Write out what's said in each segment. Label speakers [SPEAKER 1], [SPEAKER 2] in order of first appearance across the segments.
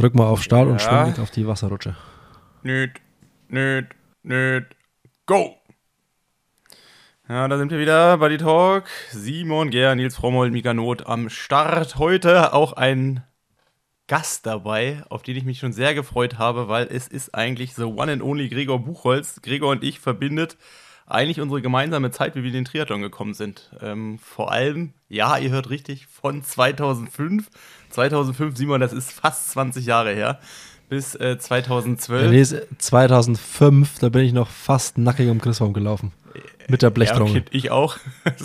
[SPEAKER 1] Drück mal auf Start ja. und schwing auf die Wasserrutsche.
[SPEAKER 2] Nüt, nüt, nüt, go! Ja, da sind wir wieder bei die Talk. Simon Ger, Nils Frommold, Mika Not am Start. Heute auch ein Gast dabei, auf den ich mich schon sehr gefreut habe, weil es ist eigentlich the one and only Gregor Buchholz. Gregor und ich verbindet eigentlich unsere gemeinsame Zeit, wie wir in den Triathlon gekommen sind. Ähm, vor allem, ja, ihr hört richtig, von 2005. 2005, Simon, das ist fast 20 Jahre her. Bis äh, 2012. Ja,
[SPEAKER 1] nee, 2005, da bin ich noch fast nackig um Christbaum gelaufen. Mit der Blechtrommel. Ja, okay,
[SPEAKER 2] ich auch.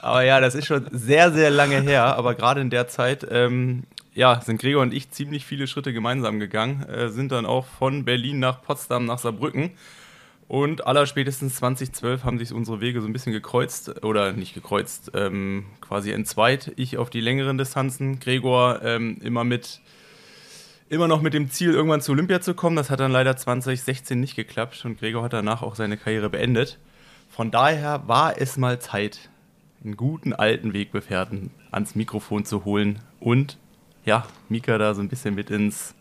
[SPEAKER 2] aber ja, das ist schon sehr, sehr lange her. Aber gerade in der Zeit ähm, ja, sind Gregor und ich ziemlich viele Schritte gemeinsam gegangen. Äh, sind dann auch von Berlin nach Potsdam nach Saarbrücken. Und allerspätestens 2012 haben sich unsere Wege so ein bisschen gekreuzt, oder nicht gekreuzt, ähm, quasi entzweit. Ich auf die längeren Distanzen, Gregor ähm, immer mit immer noch mit dem Ziel, irgendwann zu Olympia zu kommen. Das hat dann leider 2016 nicht geklappt und Gregor hat danach auch seine Karriere beendet. Von daher war es mal Zeit, einen guten alten Wegbefährten ans Mikrofon zu holen und ja, Mika da so ein bisschen mit ins,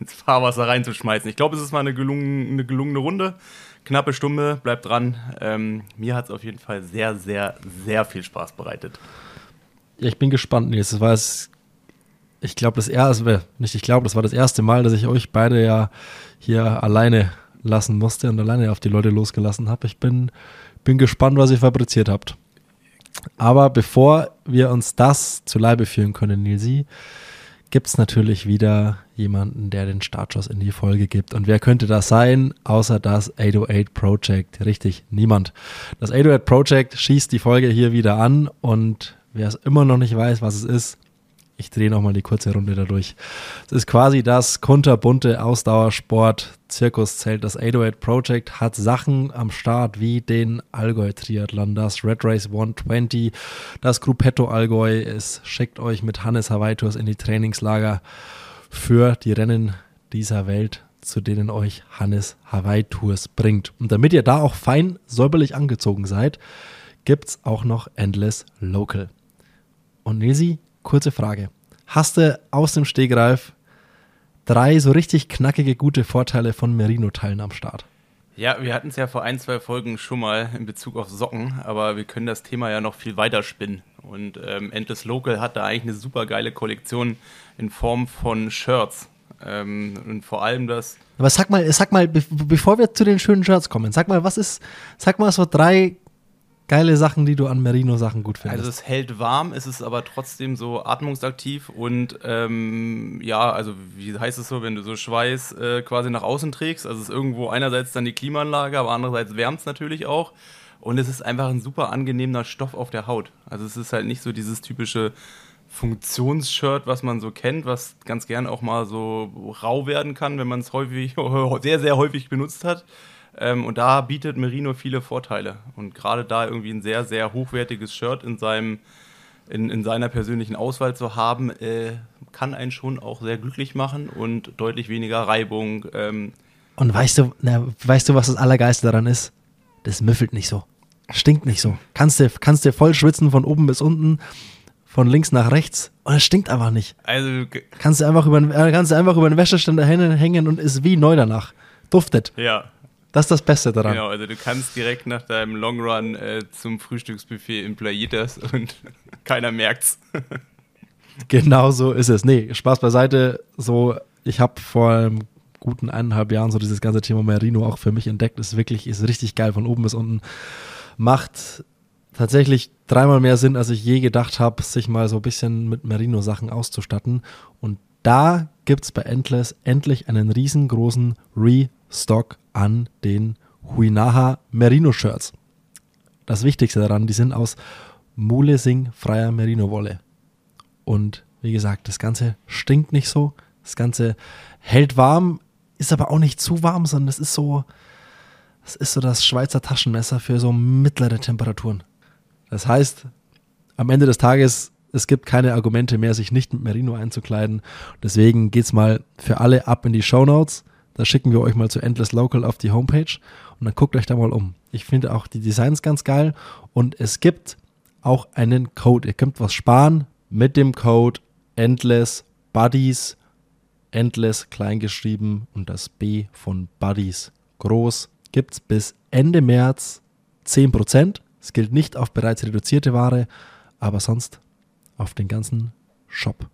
[SPEAKER 2] ins Fahrwasser reinzuschmeißen. Ich glaube, es ist mal eine, gelungen, eine gelungene Runde. Knappe Stunde, bleibt dran. Ähm, mir hat es auf jeden Fall sehr, sehr, sehr viel Spaß bereitet.
[SPEAKER 1] Ja, ich bin gespannt, Nils. Es war es ich glaube, das erste, nicht ich glaube, das war das erste Mal, dass ich euch beide ja hier alleine lassen musste und alleine auf die Leute losgelassen habe. Ich bin, bin gespannt, was ihr fabriziert habt. Aber bevor wir uns das zu Leibe führen können, Nilsi, gibt es natürlich wieder jemanden, der den Startschuss in die Folge gibt. Und wer könnte das sein, außer das 808 Project? Richtig, niemand. Das 808 Project schießt die Folge hier wieder an und wer es immer noch nicht weiß, was es ist, ich drehe nochmal die kurze Runde dadurch. Es ist quasi das kunterbunte Ausdauersport-Zirkuszelt. Das 808 Project hat Sachen am Start wie den Allgäu-Triathlon, das Red Race 120, das Gruppetto Allgäu. Es schickt euch mit Hannes Hawaii Tours in die Trainingslager für die Rennen dieser Welt zu denen euch Hannes Hawaii Tours bringt. Und damit ihr da auch fein säuberlich angezogen seid, gibt es auch noch Endless Local. Und Nilsi, kurze Frage. Hast du aus dem Stegreif drei so richtig knackige, gute Vorteile von Merino-Teilen am Start?
[SPEAKER 2] Ja, wir hatten es ja vor ein, zwei Folgen schon mal in Bezug auf Socken, aber wir können das Thema ja noch viel weiter spinnen. Und ähm, Endless Local hat da eigentlich eine super geile Kollektion in Form von Shirts. Ähm, und vor allem das.
[SPEAKER 1] Aber sag mal, sag mal, bevor wir zu den schönen Shirts kommen, sag mal, was ist, sag mal so drei geile Sachen, die du an Merino-Sachen gut findest?
[SPEAKER 2] Also es hält warm, es ist aber trotzdem so atmungsaktiv und ähm, ja, also wie heißt es so, wenn du so Schweiß äh, quasi nach außen trägst, also es ist irgendwo einerseits dann die Klimaanlage, aber andererseits wärmt es natürlich auch und es ist einfach ein super angenehmer Stoff auf der Haut. Also es ist halt nicht so dieses typische Funktionsshirt, was man so kennt, was ganz gern auch mal so rau werden kann, wenn man es häufig, sehr, sehr häufig benutzt hat. Ähm, und da bietet Merino viele Vorteile. Und gerade da irgendwie ein sehr, sehr hochwertiges Shirt in, seinem, in, in seiner persönlichen Auswahl zu haben, äh, kann einen schon auch sehr glücklich machen und deutlich weniger Reibung. Ähm,
[SPEAKER 1] und weißt du, na, weißt du, was das Allergeiste daran ist? Das müffelt nicht so. Stinkt nicht so. Kannst du kannst dir voll schwitzen von oben bis unten, von links nach rechts und es stinkt einfach nicht. Also kannst du einfach über, äh, kannst du einfach über den Wäscheständer hängen und ist wie neu danach. Duftet.
[SPEAKER 2] Ja.
[SPEAKER 1] Das ist das Beste daran.
[SPEAKER 2] Genau, also du kannst direkt nach deinem Long Run äh, zum Frühstücksbuffet im Playitas und keiner merkt's.
[SPEAKER 1] genau so ist es. Nee, Spaß beiseite. So, ich habe vor einem guten eineinhalb Jahren so dieses ganze Thema Merino auch für mich entdeckt. Ist wirklich, ist richtig geil von oben bis unten. Macht tatsächlich dreimal mehr Sinn, als ich je gedacht habe, sich mal so ein bisschen mit Merino-Sachen auszustatten. Und da gibt es bei Endless endlich einen riesengroßen Restock an den Huinaha Merino Shirts. Das Wichtigste daran, die sind aus Mulesing freier Merino Wolle. Und wie gesagt, das Ganze stinkt nicht so. Das Ganze hält warm, ist aber auch nicht zu warm, sondern es ist so, es ist so das Schweizer Taschenmesser für so mittlere Temperaturen. Das heißt, am Ende des Tages, es gibt keine Argumente mehr, sich nicht mit Merino einzukleiden. Deswegen geht es mal für alle ab in die Show Notes. Da schicken wir euch mal zu Endless Local auf die Homepage und dann guckt euch da mal um. Ich finde auch die Designs ganz geil und es gibt auch einen Code. Ihr könnt was sparen mit dem Code Endless Buddies, Endless kleingeschrieben und das B von Buddies groß, gibt es bis Ende März 10%. Es gilt nicht auf bereits reduzierte Ware, aber sonst auf den ganzen Shop.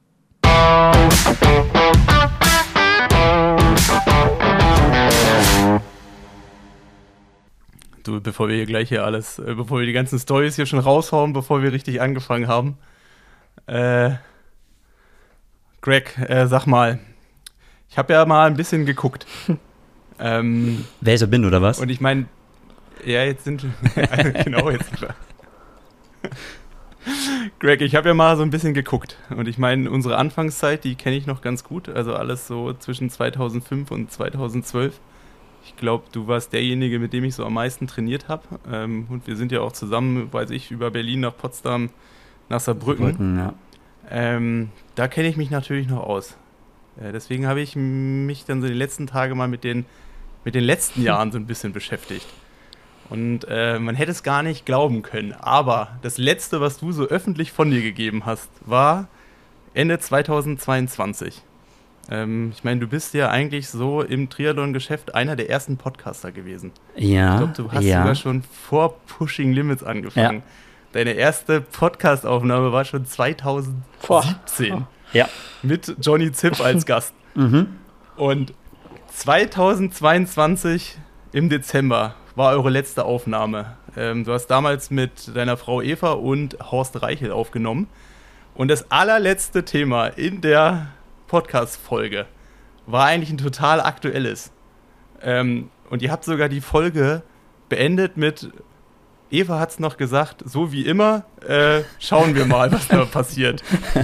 [SPEAKER 2] Du, bevor wir hier gleich hier alles, äh, bevor wir die ganzen Stories hier schon raushauen, bevor wir richtig angefangen haben. Äh, Greg, äh, sag mal, ich habe ja mal ein bisschen geguckt.
[SPEAKER 3] ähm, Wer ich so bin, oder was?
[SPEAKER 2] Und ich meine, ja, jetzt sind, genau, jetzt. Greg, ich habe ja mal so ein bisschen geguckt und ich meine, unsere Anfangszeit, die kenne ich noch ganz gut, also alles so zwischen 2005 und 2012. Ich glaube, du warst derjenige, mit dem ich so am meisten trainiert habe ähm, und wir sind ja auch zusammen, weiß ich, über Berlin nach Potsdam, nach Saarbrücken. Brücken, ja. ähm, da kenne ich mich natürlich noch aus. Äh, deswegen habe ich mich dann so die letzten Tage mal mit den, mit den letzten Jahren so ein bisschen beschäftigt. Und äh, man hätte es gar nicht glauben können. Aber das letzte, was du so öffentlich von dir gegeben hast, war Ende 2022. Ähm, ich meine, du bist ja eigentlich so im Triathlon-Geschäft einer der ersten Podcaster gewesen.
[SPEAKER 3] Ja.
[SPEAKER 2] Ich glaube, du hast ja. sogar schon vor Pushing Limits angefangen. Ja. Deine erste Podcast-Aufnahme war schon 2017. Boah.
[SPEAKER 3] Ja.
[SPEAKER 2] Mit Johnny Zipp als Gast. mhm. Und 2022 im Dezember war eure letzte Aufnahme. Ähm, du hast damals mit deiner Frau Eva und Horst Reichel aufgenommen. Und das allerletzte Thema in der Podcast-Folge war eigentlich ein total aktuelles. Ähm, und ihr habt sogar die Folge beendet mit Eva hat es noch gesagt, so wie immer, äh, schauen wir mal, was da passiert.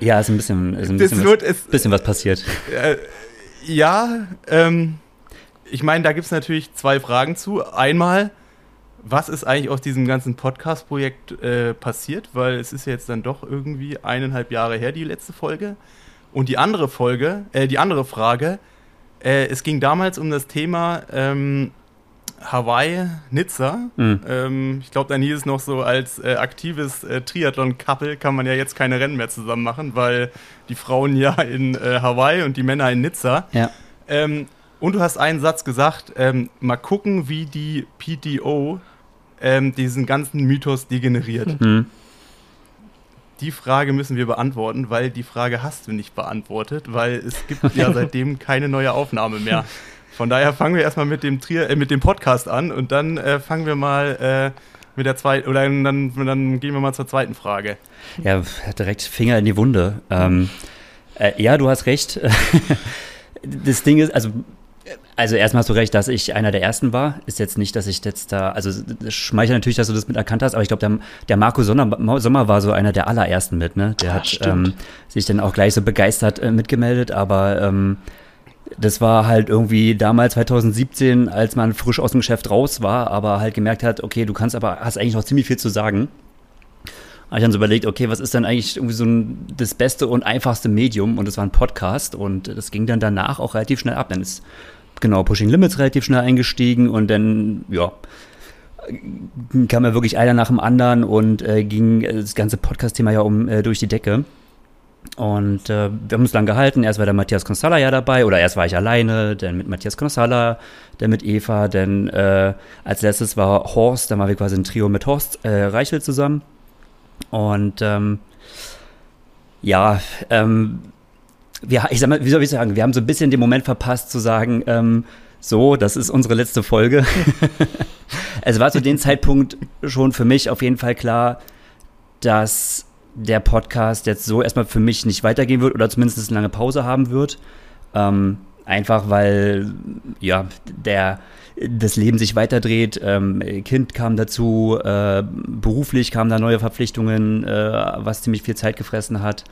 [SPEAKER 3] ja, ist ein bisschen, ist ein bisschen, was, es, bisschen was passiert.
[SPEAKER 2] Äh, ja, ähm, ich meine, da gibt es natürlich zwei Fragen zu. Einmal, was ist eigentlich aus diesem ganzen Podcast-Projekt äh, passiert? Weil es ist ja jetzt dann doch irgendwie eineinhalb Jahre her, die letzte Folge. Und die andere Folge, äh, die andere Frage, äh, es ging damals um das Thema ähm, Hawaii, Nizza. Mhm. Ähm, ich glaube, dann hieß es noch so, als äh, aktives äh, Triathlon-Couple kann man ja jetzt keine Rennen mehr zusammen machen, weil die Frauen ja in äh, Hawaii und die Männer in Nizza.
[SPEAKER 3] Ja.
[SPEAKER 2] Ähm, und du hast einen Satz gesagt, ähm, mal gucken, wie die PTO ähm, diesen ganzen Mythos degeneriert. Mhm. Die Frage müssen wir beantworten, weil die Frage hast du nicht beantwortet, weil es gibt ja seitdem keine neue Aufnahme mehr. Von daher fangen wir erstmal mit dem, Trier, äh, mit dem Podcast an und dann äh, fangen wir mal äh, mit der zweiten, oder dann, dann gehen wir mal zur zweiten Frage.
[SPEAKER 3] Ja, direkt Finger in die Wunde. Ähm, äh, ja, du hast recht. das Ding ist, also also erstmal hast du recht, dass ich einer der ersten war. Ist jetzt nicht, dass ich jetzt da, also das schmeichelt natürlich, dass du das mit erkannt hast, aber ich glaube, der, der Marco Sommer, Sommer war so einer der allerersten mit, ne? Der Ach, hat ähm, sich dann auch gleich so begeistert äh, mitgemeldet, aber ähm, das war halt irgendwie damals 2017, als man frisch aus dem Geschäft raus war, aber halt gemerkt hat, okay, du kannst aber, hast eigentlich noch ziemlich viel zu sagen. Habe ich dann so überlegt, okay, was ist denn eigentlich irgendwie so ein, das beste und einfachste Medium? Und das war ein Podcast und das ging dann danach auch relativ schnell ab. Dann ist genau Pushing Limits relativ schnell eingestiegen und dann, ja, kam ja wirklich einer nach dem anderen und äh, ging das ganze Podcast-Thema ja um äh, durch die Decke. Und äh, wir haben uns lang gehalten. Erst war der Matthias Consala ja dabei, oder erst war ich alleine, dann mit Matthias Consala, dann mit Eva, dann äh, als letztes war Horst, dann waren wir quasi ein Trio mit Horst äh, Reichel zusammen. Und ähm, ja, ähm, wir, ich sag mal, wie soll ich sagen, wir haben so ein bisschen den Moment verpasst zu sagen, ähm, so, das ist unsere letzte Folge. es war zu dem Zeitpunkt schon für mich auf jeden Fall klar, dass der Podcast jetzt so erstmal für mich nicht weitergehen wird oder zumindest eine lange Pause haben wird. Ähm, einfach weil ja der das Leben sich weiterdreht, ähm, Kind kam dazu, äh, beruflich kamen da neue Verpflichtungen, äh, was ziemlich viel Zeit gefressen hat.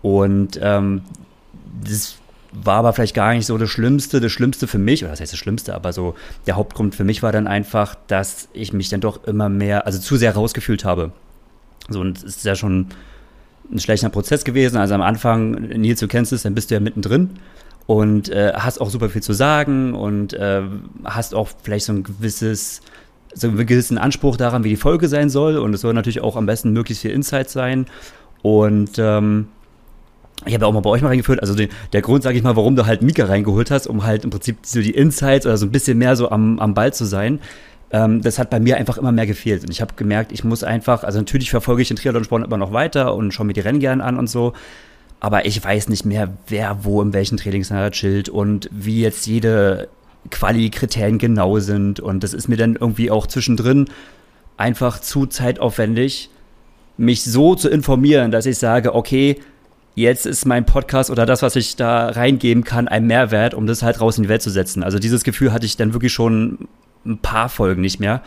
[SPEAKER 3] Und ähm, das war aber vielleicht gar nicht so das Schlimmste. Das Schlimmste für mich, oder das heißt das Schlimmste, aber so der Hauptgrund für mich war dann einfach, dass ich mich dann doch immer mehr, also zu sehr rausgefühlt habe. So, und es ist ja schon ein schlechter Prozess gewesen. Also am Anfang, Nils, du kennst es, dann bist du ja mittendrin und äh, hast auch super viel zu sagen und äh, hast auch vielleicht so ein gewisses so einen gewissen Anspruch daran, wie die Folge sein soll. Und es soll natürlich auch am besten möglichst viel Insight sein. Und ähm, ich habe ja auch mal bei euch mal reingeführt, also den, der Grund, sage ich mal, warum du halt Mika reingeholt hast, um halt im Prinzip so die Insights oder so ein bisschen mehr so am, am Ball zu sein, ähm, das hat bei mir einfach immer mehr gefehlt. Und ich habe gemerkt, ich muss einfach, also natürlich verfolge ich den Triathlon-Sport immer noch weiter und schaue mir die Rennen gern an und so, aber ich weiß nicht mehr, wer wo in welchen Trainingslager chillt und wie jetzt jede Quali-Kriterien genau sind. Und das ist mir dann irgendwie auch zwischendrin einfach zu zeitaufwendig, mich so zu informieren, dass ich sage, okay, jetzt ist mein Podcast oder das, was ich da reingeben kann, ein Mehrwert, um das halt raus in die Welt zu setzen. Also dieses Gefühl hatte ich dann wirklich schon ein paar Folgen nicht mehr.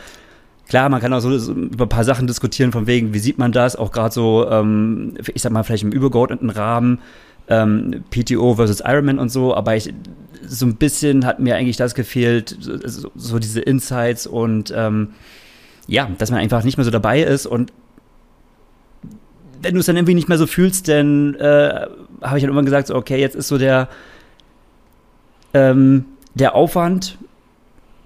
[SPEAKER 3] Klar, man kann auch so, über ein paar Sachen diskutieren, von wegen, wie sieht man das, auch gerade so, ähm, ich sag mal, vielleicht im übergeordneten Rahmen, ähm, PTO versus Ironman und so, aber ich, so ein bisschen hat mir eigentlich das gefehlt, so, so diese Insights und ähm, ja, dass man einfach nicht mehr so dabei ist und wenn du es dann irgendwie nicht mehr so fühlst, dann äh, habe ich dann irgendwann gesagt, so, okay, jetzt ist so der, ähm, der Aufwand,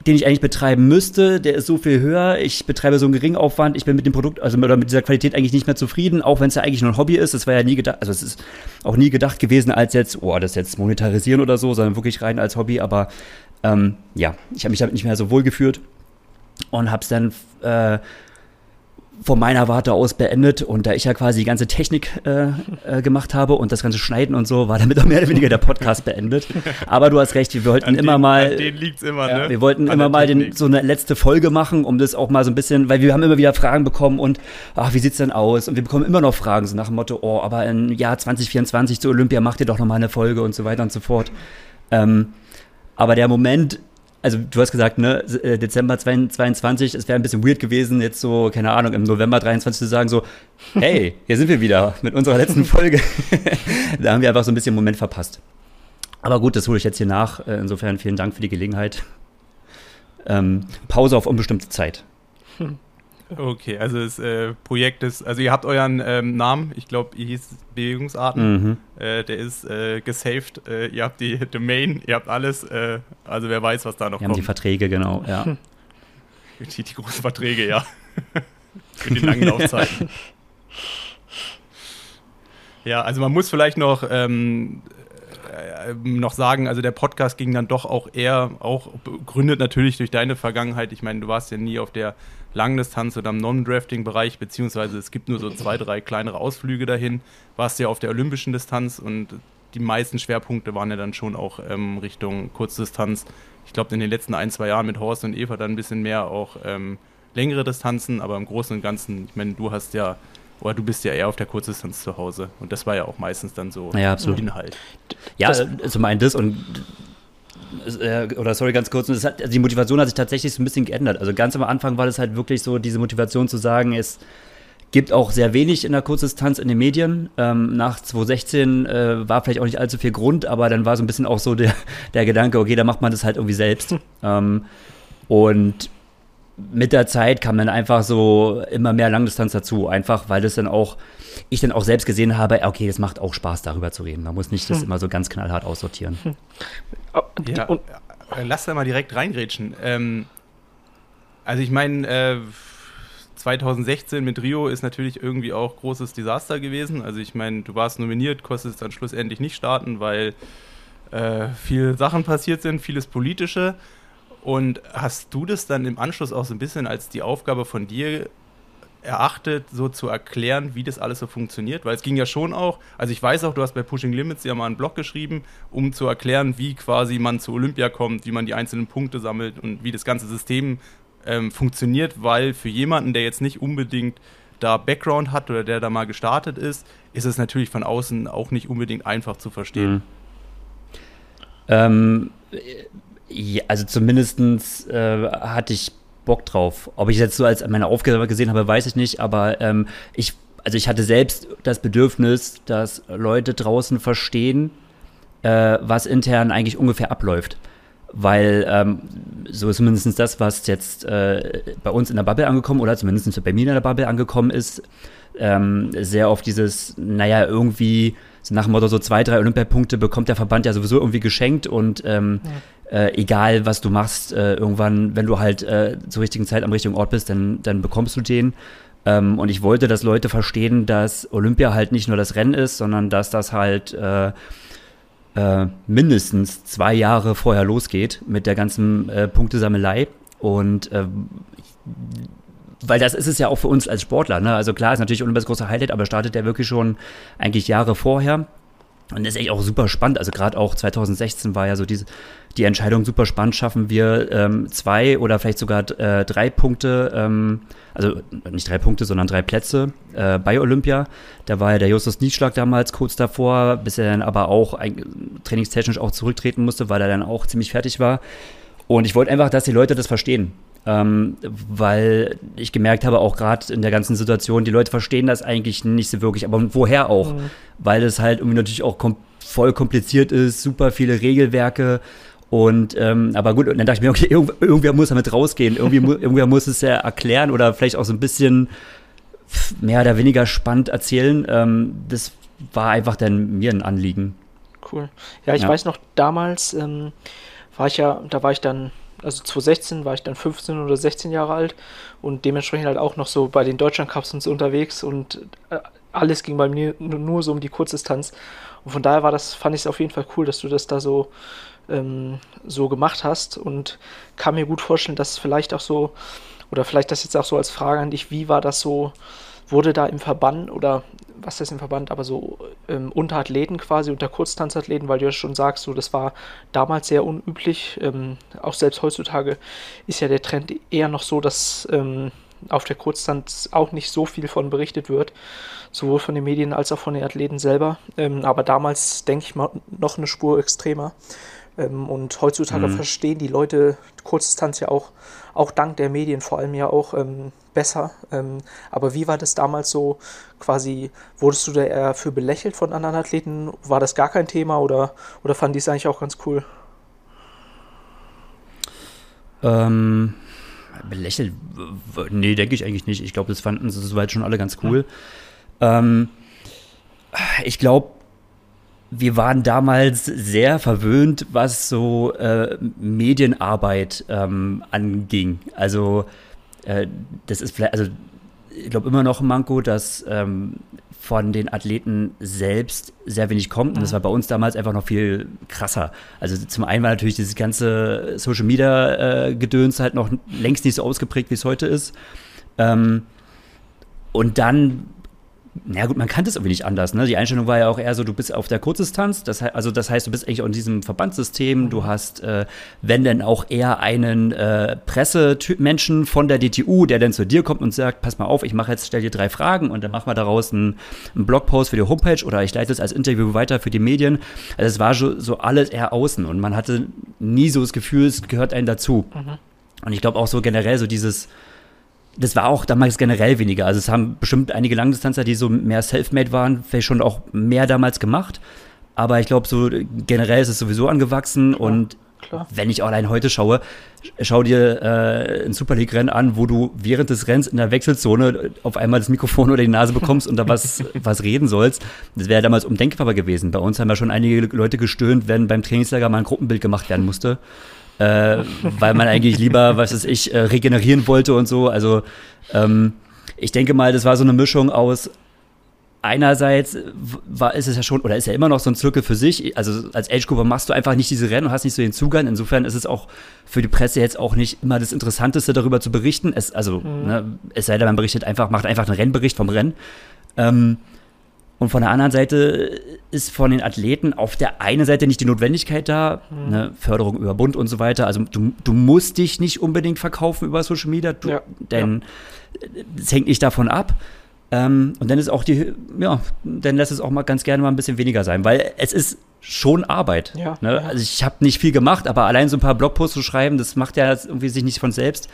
[SPEAKER 3] den ich eigentlich betreiben müsste, der ist so viel höher. Ich betreibe so einen geringen Aufwand. Ich bin mit dem Produkt, also mit, dieser Qualität eigentlich nicht mehr zufrieden, auch wenn es ja eigentlich nur ein Hobby ist. Das war ja nie gedacht, also es ist auch nie gedacht gewesen als jetzt, oh, das jetzt monetarisieren oder so, sondern wirklich rein als Hobby. Aber ähm, ja, ich habe mich damit nicht mehr so wohl geführt und habe es dann äh, von meiner Warte aus beendet und da ich ja quasi die ganze Technik äh, äh, gemacht habe und das ganze Schneiden und so, war damit auch mehr oder weniger der Podcast beendet. Aber du hast recht, wir wollten
[SPEAKER 2] An
[SPEAKER 3] immer
[SPEAKER 2] den,
[SPEAKER 3] mal.
[SPEAKER 2] An den liegt's immer,
[SPEAKER 3] Ja,
[SPEAKER 2] ne?
[SPEAKER 3] wir wollten
[SPEAKER 2] An
[SPEAKER 3] immer mal den, so eine letzte Folge machen, um das auch mal so ein bisschen, weil wir haben immer wieder Fragen bekommen und ach, wie sieht's denn aus? Und wir bekommen immer noch Fragen, so nach dem Motto, oh, aber im Jahr 2024 zu Olympia macht ihr doch noch mal eine Folge und so weiter und so fort. Ähm, aber der Moment, also du hast gesagt, ne, äh, Dezember 22, es wäre ein bisschen weird gewesen, jetzt so, keine Ahnung, im November 23 zu sagen, so, hey, hier sind wir wieder mit unserer letzten Folge. da haben wir einfach so ein bisschen den Moment verpasst. Aber gut, das hole ich jetzt hier nach. Äh, Insofern vielen Dank für die Gelegenheit. Ähm, Pause auf unbestimmte Zeit.
[SPEAKER 2] Okay, also das äh, Projekt ist, also ihr habt euren ähm, Namen, ich glaube, ihr hieß Bewegungsarten,
[SPEAKER 3] Mhm.
[SPEAKER 2] äh, der ist äh, gesaved, äh, ihr habt die Domain, ihr habt alles, äh, also wer weiß, was da noch
[SPEAKER 3] Wir haben die
[SPEAKER 2] kommt.
[SPEAKER 3] Verträge, genau, ja.
[SPEAKER 2] Die, die großen Verträge, ja. Für die langen Laufzeiten. Ja, also man muss vielleicht noch, ähm, äh, noch sagen, also der Podcast ging dann doch auch eher, auch begründet natürlich durch deine Vergangenheit. Ich meine, du warst ja nie auf der Langdistanz oder im Non-Drafting-Bereich, beziehungsweise es gibt nur so zwei, drei kleinere Ausflüge dahin. Warst ja auf der olympischen Distanz und die meisten Schwerpunkte waren ja dann schon auch ähm, Richtung Kurzdistanz. Ich glaube, in den letzten ein, zwei Jahren mit Horst und Eva dann ein bisschen mehr auch ähm, längere Distanzen, aber im Großen und Ganzen, ich meine, du hast ja, oder du bist ja eher auf der Kurzdistanz zu Hause und das war ja auch meistens dann so
[SPEAKER 3] Ja, absolut.
[SPEAKER 2] Inhalt.
[SPEAKER 3] Ja, äh, zum einen das und oder sorry, ganz kurz, hat, also die Motivation hat sich tatsächlich so ein bisschen geändert. Also ganz am Anfang war das halt wirklich so, diese Motivation zu sagen, es gibt auch sehr wenig in der Kurzdistanz in den Medien. Ähm, nach 2016 äh, war vielleicht auch nicht allzu viel Grund, aber dann war so ein bisschen auch so der, der Gedanke, okay, da macht man das halt irgendwie selbst. ähm, und mit der Zeit kam dann einfach so immer mehr Langdistanz dazu, einfach weil das dann auch, ich dann auch selbst gesehen habe, okay, das macht auch Spaß, darüber zu reden. Man muss nicht das immer so ganz knallhart aussortieren.
[SPEAKER 4] Oh,
[SPEAKER 2] Ja,
[SPEAKER 4] und,
[SPEAKER 2] äh, lass da mal direkt reingrätschen. Ähm, also ich meine, äh, 2016 mit Rio ist natürlich irgendwie auch großes Desaster gewesen. Also ich meine, du warst nominiert, konntest dann schlussendlich nicht starten, weil äh, viele Sachen passiert sind, vieles Politische. Und hast du das dann im Anschluss auch so ein bisschen als die Aufgabe von dir erachtet, so zu erklären, wie das alles so funktioniert? Weil es ging ja schon auch, also ich weiß auch, du hast bei Pushing Limits ja mal einen Blog geschrieben, um zu erklären, wie quasi man zu Olympia kommt, wie man die einzelnen Punkte sammelt und wie das ganze System ähm, funktioniert, weil für jemanden, der jetzt nicht unbedingt da Background hat oder der da mal gestartet ist, ist es natürlich von außen auch nicht unbedingt einfach zu verstehen.
[SPEAKER 3] Mhm. Ähm, äh, ja, also zumindestens äh, hatte ich Bock drauf. Ob ich jetzt so als meine Aufgabe gesehen habe, weiß ich nicht, aber ähm, ich, also ich hatte selbst das Bedürfnis, dass Leute draußen verstehen, äh, was intern eigentlich ungefähr abläuft. Weil ähm, so ist zumindest das, was jetzt äh, bei uns in der Bubble angekommen oder zumindest bei mir in der Bubble angekommen ist, ähm, sehr auf dieses, naja, irgendwie so nach dem Motto, so zwei, drei Olympiapunkte bekommt der Verband ja sowieso irgendwie geschenkt und ähm, ja. äh, egal was du machst, äh, irgendwann, wenn du halt äh, zur richtigen Zeit am richtigen Ort bist, dann, dann bekommst du den. Ähm, und ich wollte, dass Leute verstehen, dass Olympia halt nicht nur das Rennen ist, sondern dass das halt äh, äh, mindestens zwei Jahre vorher losgeht mit der ganzen äh, Punktesammelei. Und weil das ist es ja auch für uns als Sportler. Ne? Also klar ist natürlich Olympia das große Highlight, aber startet der wirklich schon eigentlich Jahre vorher. Und das ist echt auch super spannend. Also gerade auch 2016 war ja so diese, die Entscheidung super spannend. Schaffen wir ähm, zwei oder vielleicht sogar äh, drei Punkte, ähm, also nicht drei Punkte, sondern drei Plätze äh, bei Olympia. Da war ja der Justus Nieschlag damals kurz davor, bis er dann aber auch ein, trainingstechnisch auch zurücktreten musste, weil er dann auch ziemlich fertig war. Und ich wollte einfach, dass die Leute das verstehen. Ähm, weil ich gemerkt habe, auch gerade in der ganzen Situation, die Leute verstehen das eigentlich nicht so wirklich, aber woher auch? Mhm. Weil es halt irgendwie natürlich auch kom voll kompliziert ist, super viele Regelwerke. Und ähm, aber gut, und dann dachte ich mir, okay, irgend, irgendwer muss damit rausgehen, irgendwie, irgendwer muss es ja erklären oder vielleicht auch so ein bisschen mehr oder weniger spannend erzählen. Ähm, das war einfach dann mir ein Anliegen.
[SPEAKER 4] Cool. Ja, ich ja. weiß noch, damals ähm, war ich ja, da war ich dann also 2016 war ich dann 15 oder 16 Jahre alt und dementsprechend halt auch noch so bei den Deutschlandcups und so unterwegs und äh, alles ging bei mir nur so um die Kurzdistanz. Und von daher war das, fand ich es auf jeden Fall cool, dass du das da so, ähm, so gemacht hast und kann mir gut vorstellen, dass vielleicht auch so, oder vielleicht das jetzt auch so als Frage an dich, wie war das so, wurde da im Verband oder was ist im Verband, aber so ähm, unter Athleten quasi, unter Kurztanzathleten, weil du ja schon sagst, so das war damals sehr unüblich. Ähm, auch selbst heutzutage ist ja der Trend eher noch so, dass ähm, auf der Kurztanz auch nicht so viel von berichtet wird, sowohl von den Medien als auch von den Athleten selber. Ähm, aber damals, denke ich mal, noch eine Spur extremer. Ähm, und heutzutage mhm. verstehen die Leute Kurzdistanz ja auch, auch dank der Medien vor allem ja auch ähm, besser. Ähm, aber wie war das damals so quasi, wurdest du da eher für belächelt von anderen Athleten? War das gar kein Thema oder, oder fanden die es eigentlich auch ganz cool?
[SPEAKER 3] Ähm, belächelt? Nee, denke ich eigentlich nicht. Ich glaube, das fanden sie soweit schon alle ganz cool. Ja. Ähm, ich glaube, wir waren damals sehr verwöhnt, was so äh, Medienarbeit ähm, anging. Also äh, das ist vielleicht, also ich glaube immer noch ein Manko, dass ähm, von den Athleten selbst sehr wenig kommt. Und das war bei uns damals einfach noch viel krasser. Also zum einen war natürlich dieses ganze Social Media äh, Gedöns halt noch längst nicht so ausgeprägt, wie es heute ist. Ähm, und dann na gut, man kannte es irgendwie nicht anders. Ne? Die Einstellung war ja auch eher so, du bist auf der Kurzdistanz, das, also das heißt, du bist eigentlich auch in diesem Verbandssystem, du hast, äh, wenn denn auch eher einen äh, Pressemenschen von der DTU, der dann zu dir kommt und sagt, pass mal auf, ich mache jetzt, stell dir drei Fragen und dann machen wir daraus einen, einen Blogpost für die Homepage oder ich leite es als Interview weiter für die Medien. Also es war so, so alles eher außen und man hatte nie so das Gefühl, es gehört einem dazu. Mhm. Und ich glaube auch so generell so dieses das war auch damals generell weniger. Also es haben bestimmt einige Langdistanzer, die so mehr Selfmade waren, vielleicht schon auch mehr damals gemacht. Aber ich glaube, so generell ist es sowieso angewachsen Klar. und Klar. wenn ich allein heute schaue, schau dir äh, ein Super League-Rennen an, wo du während des Rennens in der Wechselzone auf einmal das Mikrofon oder die Nase bekommst und da was, was reden sollst. Das wäre damals undenkbar gewesen. Bei uns haben ja schon einige Leute gestöhnt, wenn beim Trainingslager mal ein Gruppenbild gemacht werden musste äh, weil man eigentlich lieber, was weiß ich, äh, regenerieren wollte und so. Also ähm, ich denke mal, das war so eine Mischung aus einerseits war, ist es ja schon, oder ist ja immer noch so ein Zirkel für sich. Also als Age Grouper machst du einfach nicht diese Rennen und hast nicht so den Zugang. Insofern ist es auch für die Presse jetzt auch nicht immer das Interessanteste, darüber zu berichten. Es, also, mhm. ne, es sei denn, man berichtet einfach, macht einfach einen Rennbericht vom Rennen. Ähm, und von der anderen Seite ist von den Athleten auf der einen Seite nicht die Notwendigkeit da, mhm. ne, Förderung über Bund und so weiter. Also du, du musst dich nicht unbedingt verkaufen über Social Media, du, ja. denn es ja. hängt nicht davon ab. Ähm, und dann ist auch die, ja, dann lässt es auch mal ganz gerne mal ein bisschen weniger sein, weil es ist schon Arbeit. Ja, ne? Also ich habe nicht viel gemacht, aber allein so ein paar Blogposts zu schreiben, das macht ja irgendwie sich nicht von selbst.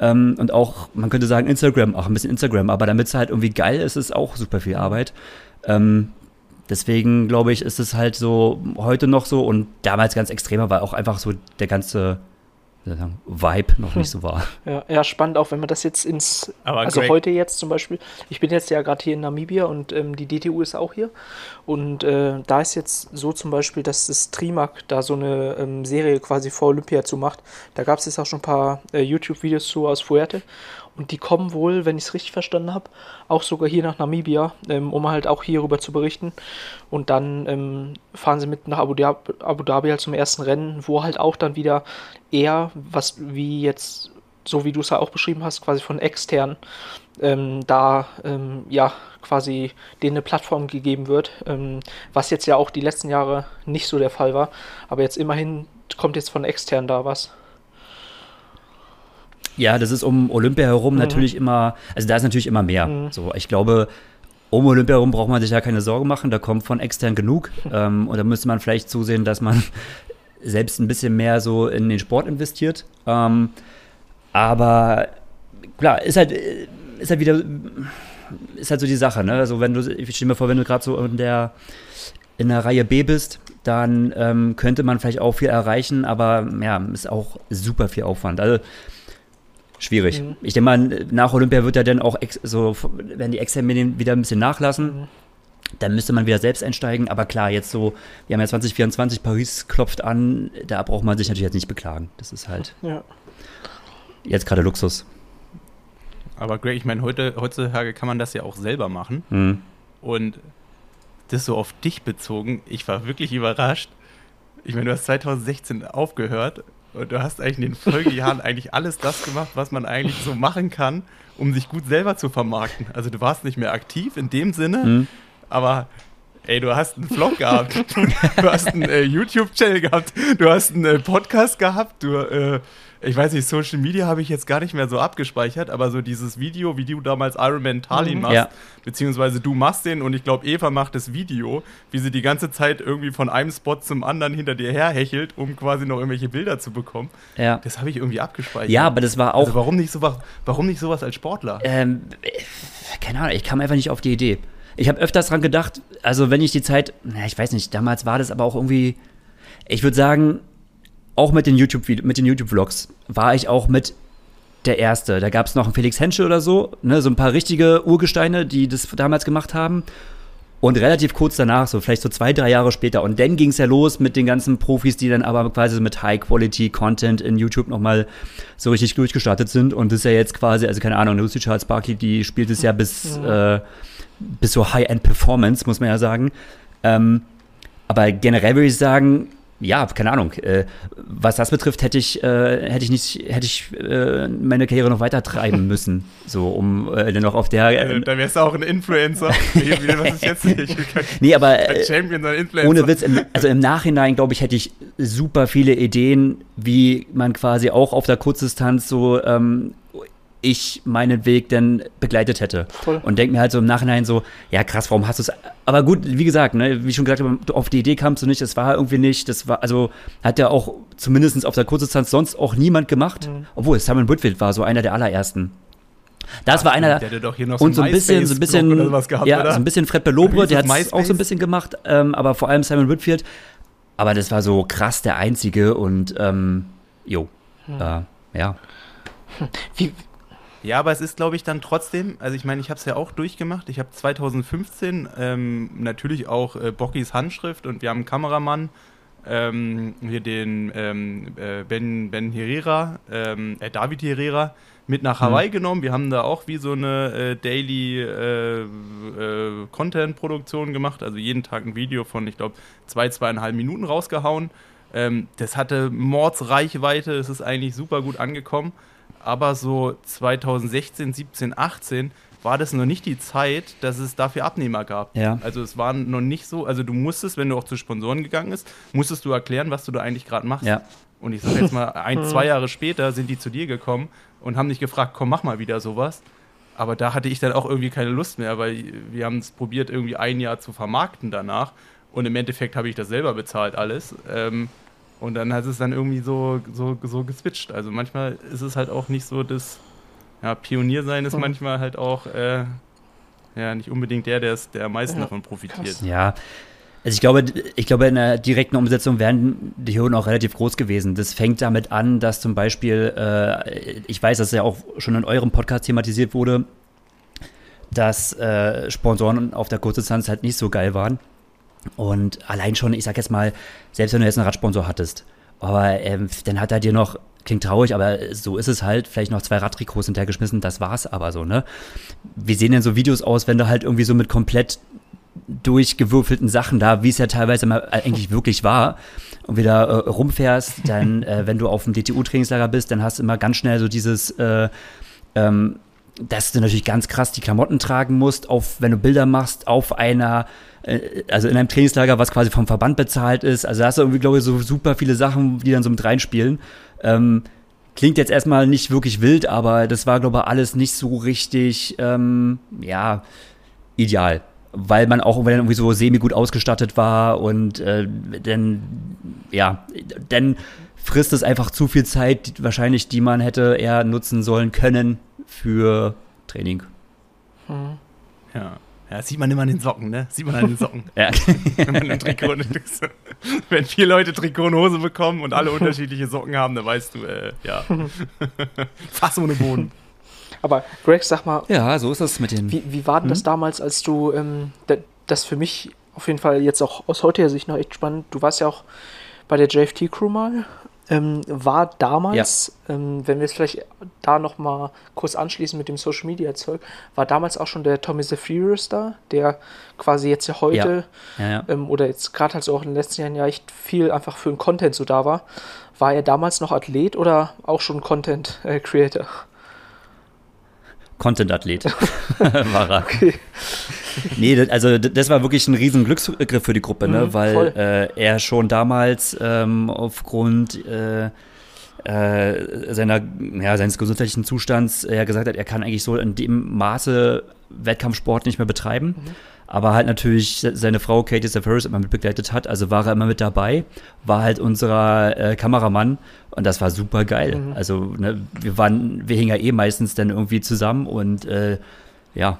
[SPEAKER 3] Ähm, und auch, man könnte sagen, Instagram, auch ein bisschen Instagram, aber damit es halt irgendwie geil ist, ist auch super viel Arbeit. Ähm, deswegen glaube ich, ist es halt so heute noch so und damals ganz extremer, weil auch einfach so der ganze Vibe noch nicht so war.
[SPEAKER 4] Ja, ja, spannend auch, wenn man das jetzt ins,
[SPEAKER 2] Aber
[SPEAKER 4] also
[SPEAKER 2] Greg-
[SPEAKER 4] heute jetzt zum Beispiel, ich bin jetzt ja gerade hier in Namibia und ähm, die DTU ist auch hier und äh, da ist jetzt so zum Beispiel, dass das Trimark da so eine ähm, Serie quasi vor Olympia zu macht. Da gab es jetzt auch schon ein paar äh, YouTube-Videos zu aus Fuerte und die kommen wohl, wenn ich es richtig verstanden habe, auch sogar hier nach Namibia, ähm, um halt auch hierüber zu berichten. Und dann ähm, fahren sie mit nach Abu Dhabi, Abu Dhabi halt zum ersten Rennen, wo halt auch dann wieder eher, was wie jetzt, so wie du es ja auch beschrieben hast, quasi von extern, ähm, da ähm, ja quasi denen eine Plattform gegeben wird, ähm, was jetzt ja auch die letzten Jahre nicht so der Fall war. Aber jetzt immerhin kommt jetzt von extern da was.
[SPEAKER 3] Ja, das ist um Olympia herum
[SPEAKER 4] Mhm.
[SPEAKER 3] natürlich immer, also da ist natürlich immer mehr. So, ich glaube, um Olympia herum braucht man sich ja keine Sorgen machen, da kommt von extern genug. ähm, und da müsste man vielleicht zusehen, dass man selbst ein bisschen mehr so in den Sport investiert. Ähm, aber klar, ist halt, ist halt wieder, ist halt so die Sache, ne? Also wenn du, ich stelle mir vor, wenn du gerade so in der in der Reihe B bist, dann ähm, könnte man vielleicht auch viel erreichen, aber ja, ist auch super viel Aufwand. Also schwierig.
[SPEAKER 4] Mhm.
[SPEAKER 3] Ich denke mal, nach Olympia wird ja dann auch ex so, werden die externen Medien wieder ein bisschen nachlassen. Dann müsste man wieder selbst einsteigen. Aber klar, jetzt so, wir haben ja 2024, Paris klopft an, da braucht man sich natürlich jetzt nicht beklagen. Das ist halt
[SPEAKER 4] Ja.
[SPEAKER 3] jetzt gerade Luxus.
[SPEAKER 2] Aber Greg, ich meine, heute, heutzutage kann man das ja auch selber machen.
[SPEAKER 3] Mhm.
[SPEAKER 2] Und das so auf dich bezogen, ich war wirklich überrascht. Ich meine, du hast 2016 aufgehört und du hast eigentlich in den Folgejahren eigentlich alles das gemacht, was man eigentlich so machen kann, um sich gut selber zu vermarkten. Also du warst nicht mehr aktiv in dem Sinne,
[SPEAKER 3] Mhm.
[SPEAKER 2] aber ey, du hast einen Vlog gehabt, du hast einen äh, YouTube-Channel gehabt, du hast einen äh, Podcast gehabt, du, äh, ich weiß nicht, Social Media habe ich jetzt gar nicht mehr so abgespeichert, aber so dieses Video, wie du damals Iron Man Tallinn
[SPEAKER 4] Mhm.
[SPEAKER 2] machst,
[SPEAKER 3] Ja.
[SPEAKER 2] beziehungsweise du machst den und ich glaube, Eva macht das Video, wie sie die ganze Zeit irgendwie von einem Spot zum anderen hinter dir herhechelt, um quasi noch irgendwelche Bilder zu bekommen.
[SPEAKER 3] Ja.
[SPEAKER 2] Das habe ich irgendwie abgespeichert.
[SPEAKER 3] Ja, aber das war auch.
[SPEAKER 2] also warum nicht sowas, warum nicht sowas als Sportler?
[SPEAKER 3] Ähm, äh, keine Ahnung, ich kam einfach nicht auf die Idee. Ich habe öfters dran gedacht, also wenn ich die Zeit, na, ich weiß nicht, damals war das aber auch irgendwie, ich würde sagen, auch mit den YouTube mit den YouTube Vlogs war ich auch mit der erste. Da gab es noch einen Felix Henschel oder so, ne, so ein paar richtige Urgesteine, die das damals gemacht haben. Und relativ kurz danach, so vielleicht so zwei, drei Jahre später. Und dann ging es ja los mit den ganzen Profis, die dann aber quasi mit High-Quality-Content in YouTube nochmal so richtig durchgestartet sind. Und das ist ja jetzt quasi, also keine Ahnung, Lucy Charles Barkley, die spielt es ja bis, äh, bis so High-End-Performance, muss man ja sagen. Ähm, aber generell würde ich sagen, ja, keine Ahnung. Äh, was das betrifft, hätte ich, äh, hätte ich nicht, hätte ich äh, meine Karriere noch weiter treiben müssen. So, um äh, dann noch auf der.
[SPEAKER 2] Äh,
[SPEAKER 3] Äh,
[SPEAKER 2] dann wärst du auch ein Influencer. Was ist jetzt kein,
[SPEAKER 3] nee, aber
[SPEAKER 2] Champion, sondern Influencer.
[SPEAKER 3] ohne Witz, im, also im Nachhinein, glaube ich, hätte ich super viele Ideen, wie man quasi auch auf der Kurzdistanz so ähm, ich meinen Weg dann begleitet hätte.
[SPEAKER 4] Voll.
[SPEAKER 3] Und denke mir halt so im Nachhinein so, ja krass, warum hast du es. Aber gut, wie gesagt, ne, wie ich schon gesagt habe, auf die Idee kamst du nicht, das war irgendwie nicht, das war, also hat ja auch zumindest auf der Kurzdistanz sonst auch niemand gemacht.
[SPEAKER 4] Mhm.
[SPEAKER 3] Obwohl, Simon Whitfield war so einer der allerersten. Das war einer,
[SPEAKER 2] Der hatte doch hier noch
[SPEAKER 3] und so ein bisschen, so ein bisschen,
[SPEAKER 2] gehabt,
[SPEAKER 3] ja,
[SPEAKER 2] oder?
[SPEAKER 3] so ein bisschen Fred Belobre, der hat es auch so ein bisschen gemacht, ähm, aber vor allem Simon Whitfield. Aber das war so krass der Einzige und ähm, jo, äh, ja.
[SPEAKER 4] Wie,
[SPEAKER 2] Ja, aber es ist, glaube ich, dann trotzdem, also ich meine, ich habe es ja auch durchgemacht. Ich habe 2015 ähm, natürlich auch äh, Bockys Handschrift und wir haben einen Kameramann, ähm, hier den ähm, äh, Ben, ben Herrera, ähm, äh, David Herrera, mit nach Hawaii genommen. Wir haben da auch wie so eine äh, Daily äh, äh, Content-Produktion gemacht, also jeden Tag ein Video von, ich glaube, zwei, zweieinhalb Minuten rausgehauen. Ähm, das hatte Mordsreichweite, es ist eigentlich super gut angekommen. Aber so 2016, 17, 18 war das noch nicht die Zeit, dass es dafür Abnehmer gab.
[SPEAKER 3] Ja.
[SPEAKER 2] Also es war noch nicht so, also du musstest, wenn du auch zu Sponsoren gegangen bist, musstest du erklären, was du da eigentlich gerade machst.
[SPEAKER 3] Ja.
[SPEAKER 2] Und ich sage jetzt mal, ein, zwei Jahre später sind die zu dir gekommen und haben dich gefragt, komm, mach mal wieder sowas. Aber da hatte ich dann auch irgendwie keine Lust mehr, weil wir haben es probiert, irgendwie ein Jahr zu vermarkten danach. Und im Endeffekt habe ich das selber bezahlt alles. Ähm, und dann hat es dann irgendwie so, so, so geswitcht. Also manchmal ist es halt auch nicht so das, ja, Pionier sein ist
[SPEAKER 4] Mhm.
[SPEAKER 2] manchmal halt auch, äh, ja, nicht unbedingt der, der, es- der am meisten
[SPEAKER 4] Ja,
[SPEAKER 2] davon profitiert.
[SPEAKER 4] krass.
[SPEAKER 3] Ja. Also ich glaube, ich glaube, in der direkten Umsetzung wären die Hürden auch relativ groß gewesen. Das fängt damit an, dass zum Beispiel, äh, ich weiß, dass ja auch schon in eurem Podcast thematisiert wurde, dass äh, Sponsoren auf der Kurzdistanz halt nicht so geil waren. Und allein schon, ich sag jetzt mal, selbst wenn du jetzt einen Radsponsor hattest, aber ähm, dann hat er dir noch, klingt traurig, aber so ist es halt, vielleicht noch zwei Radtrikots hintergeschmissen, das war's aber so, ne? Wie sehen denn so Videos aus, wenn du halt irgendwie so mit komplett durchgewürfelten Sachen da, wie es ja teilweise mal eigentlich wirklich war, und wieder äh, rumfährst, dann, äh, wenn du auf dem DTU-Trainingslager bist, dann hast du immer ganz schnell so dieses, äh, ähm, dass du natürlich ganz krass die Klamotten tragen musst, auf, wenn du Bilder machst, auf einer, äh, also in einem Trainingslager, was quasi vom Verband bezahlt ist. Also da hast du irgendwie, glaube ich, so super viele Sachen, die dann so mit reinspielen. Ähm, klingt jetzt erstmal nicht wirklich wild, aber das war, glaube ich, alles nicht so richtig, ähm, ja, ideal. Weil man auch wenn irgendwie so semi-gut ausgestattet war und äh, dann, ja, dann frisst es einfach zu viel Zeit, wahrscheinlich, die man hätte eher nutzen sollen können für Training.
[SPEAKER 2] Hm. Ja. Ja, das sieht man immer an den Socken, ne? Sieht man an den Socken. ja. Wenn man ein Trikot Wenn vier Leute Trikot und Hose bekommen und alle unterschiedliche Socken haben, dann weißt du, äh, ja. Fass ohne Boden.
[SPEAKER 4] Aber Greg, sag mal.
[SPEAKER 3] Ja, so ist das mit den.
[SPEAKER 4] Wie, wie war denn hm? das damals, als du, ähm, das für mich auf jeden Fall jetzt auch aus heutiger Sicht noch echt spannend. Du warst ja auch bei der JFT-Crew mal ähm, war damals, ja. ähm, wenn wir es vielleicht da nochmal kurz anschließen mit dem Social Media Zeug, war damals auch schon der Tommy Zephyrus da, der quasi jetzt ja heute ja. Ja, ähm, oder jetzt gerade halt so auch in den letzten Jahren ja echt viel einfach für den Content so da war. War er damals noch Athlet oder auch schon Content äh, Creator?
[SPEAKER 3] Content-Athlet war er. Okay. Nee, also das war wirklich ein riesen Glücksgriff für die Gruppe, ne? Mhm, weil äh, er schon damals ähm, aufgrund äh, äh, seiner, ja, seines gesundheitlichen Zustands ja gesagt hat, er kann eigentlich so in dem Maße Wettkampfsport nicht mehr betreiben. Mhm aber halt natürlich seine Frau Katie Safaris immer mit begleitet hat, also war er immer mit dabei, war halt unser äh, Kameramann und das war super geil. Mhm. Also ne, wir waren, wir hingen ja eh meistens dann irgendwie zusammen und äh, ja,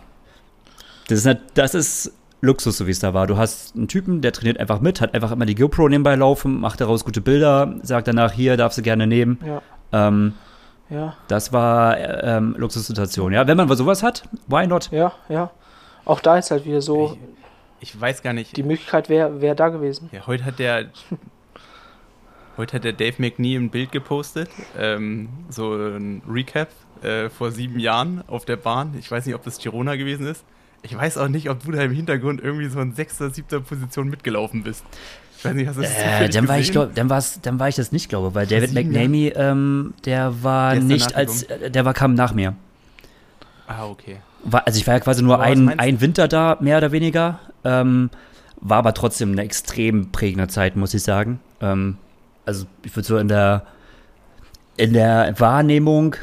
[SPEAKER 3] das ist, das ist Luxus, so wie es da war. Du hast einen Typen, der trainiert einfach mit, hat einfach immer die GoPro nebenbei laufen, macht daraus gute Bilder, sagt danach, hier darfst du gerne nehmen. Ja. Ähm, ja. Das war ähm, Luxussituation. Ja, wenn man sowas hat, why not?
[SPEAKER 4] Ja, ja auch da ist halt wieder so.
[SPEAKER 2] Ich, ich weiß gar nicht.
[SPEAKER 4] Die Möglichkeit wäre wär da gewesen.
[SPEAKER 2] Ja, heute hat der. heute hat der Dave McNee ein Bild gepostet. Ähm, so ein Recap äh, vor sieben Jahren auf der Bahn. Ich weiß nicht, ob das Girona gewesen ist. Ich weiß auch nicht, ob du da im Hintergrund irgendwie so in sechster, siebter Position mitgelaufen bist.
[SPEAKER 3] Ich weiß nicht, hast du das äh, dann war ich glaub, dann war's, dann war ich das nicht, glaube, weil David McNamee, ähm, der war der nicht als, äh, der war kam nach mir.
[SPEAKER 2] Ah, okay
[SPEAKER 3] war, also ich war ja quasi nur ein, ein Winter da, mehr oder weniger. Ähm, war aber trotzdem eine extrem prägende Zeit, muss ich sagen. Ähm, also ich würde so in der in der Wahrnehmung,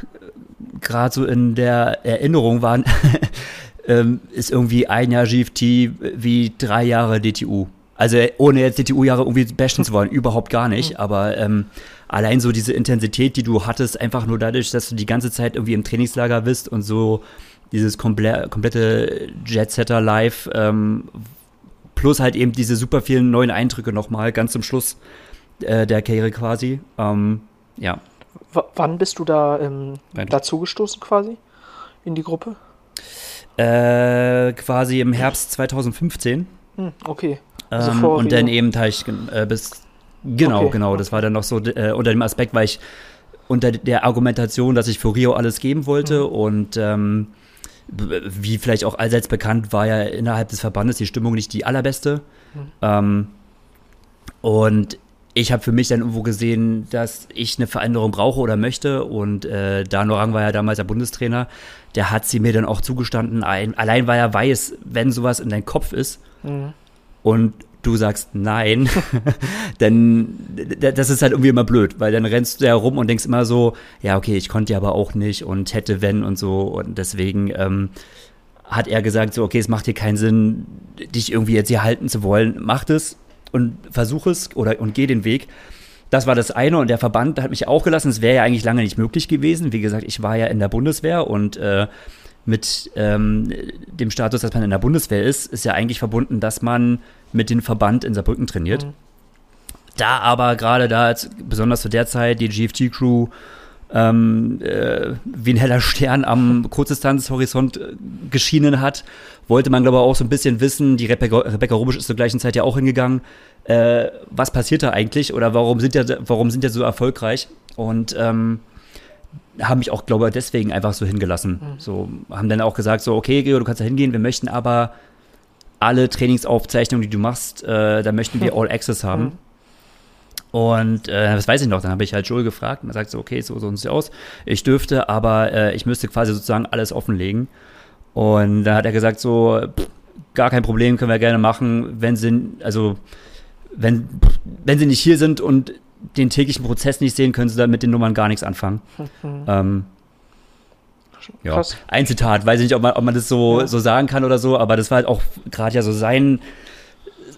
[SPEAKER 3] gerade so in der Erinnerung waren, ähm, ist irgendwie ein Jahr GFT wie drei Jahre DTU. Also ohne jetzt DTU-Jahre irgendwie bashen zu wollen, überhaupt gar nicht. Mhm. Aber ähm, allein so diese Intensität, die du hattest, einfach nur dadurch, dass du die ganze Zeit irgendwie im Trainingslager bist und so dieses komple komplette Jet-Setter live, ähm, plus halt eben diese super vielen neuen Eindrücke nochmal, ganz zum Schluss äh, der Karriere quasi. Ähm, ja.
[SPEAKER 4] W wann bist du da ähm, dazugestoßen quasi in die Gruppe?
[SPEAKER 3] Äh, quasi im Herbst 2015.
[SPEAKER 4] Hm, okay.
[SPEAKER 3] Also ähm, und dann eben ich äh, bis genau, okay. genau. Das war dann noch so äh, unter dem Aspekt, weil ich unter der Argumentation, dass ich für Rio alles geben wollte mhm. und ähm, wie vielleicht auch allseits bekannt, war ja innerhalb des Verbandes die Stimmung nicht die allerbeste. Mhm. Ähm, und ich habe für mich dann irgendwo gesehen, dass ich eine Veränderung brauche oder möchte. Und äh, Dano Rang war ja damals der Bundestrainer. Der hat sie mir dann auch zugestanden. Ein, allein weil er weiß, wenn sowas in deinem Kopf ist mhm. und du sagst nein, dann das ist halt irgendwie immer blöd, weil dann rennst du ja rum und denkst immer so, ja, okay, ich konnte ja aber auch nicht und hätte, wenn und so. Und deswegen ähm, hat er gesagt, so, okay, es macht dir keinen Sinn, dich irgendwie jetzt hier halten zu wollen. Mach das und versuch es oder und geh den Weg. Das war das eine und der Verband hat mich auch gelassen. Es wäre ja eigentlich lange nicht möglich gewesen. Wie gesagt, ich war ja in der Bundeswehr und äh, mit ähm, dem Status, dass man in der Bundeswehr ist, ist ja eigentlich verbunden, dass man mit dem Verband in Saarbrücken trainiert. Mhm. Da aber gerade da, besonders zu der Zeit, die GFT-Crew ähm, äh, wie ein heller Stern am Kurzdistanzhorizont äh, geschienen hat, wollte man, glaube ich, auch so ein bisschen wissen, die Rebecca, Rebecca Rubisch ist zur gleichen Zeit ja auch hingegangen, äh, was passiert da eigentlich oder warum sind ja, warum sind ja so erfolgreich? Und ähm, haben mich auch, glaube ich, deswegen einfach so hingelassen. Mhm. So, haben dann auch gesagt, so, okay, Geo, du kannst da hingehen, wir möchten aber alle Trainingsaufzeichnungen, die du machst, äh, da möchten wir All Access haben. Mhm. Und äh, das weiß ich noch, dann habe ich halt Joel gefragt und er sagt so, okay, so, so sieht es aus. Ich dürfte, aber äh, ich müsste quasi sozusagen alles offenlegen. Und da hat er gesagt so, pff, gar kein Problem, können wir gerne machen, wenn sie, also wenn, wenn sie nicht hier sind und den täglichen Prozess nicht sehen, können sie dann mit den Nummern gar nichts anfangen. Mhm. Ähm, ja, ein Zitat, weiß ich nicht, ob man, ob man das so, ja. so sagen kann oder so, aber das war halt auch gerade ja so sein,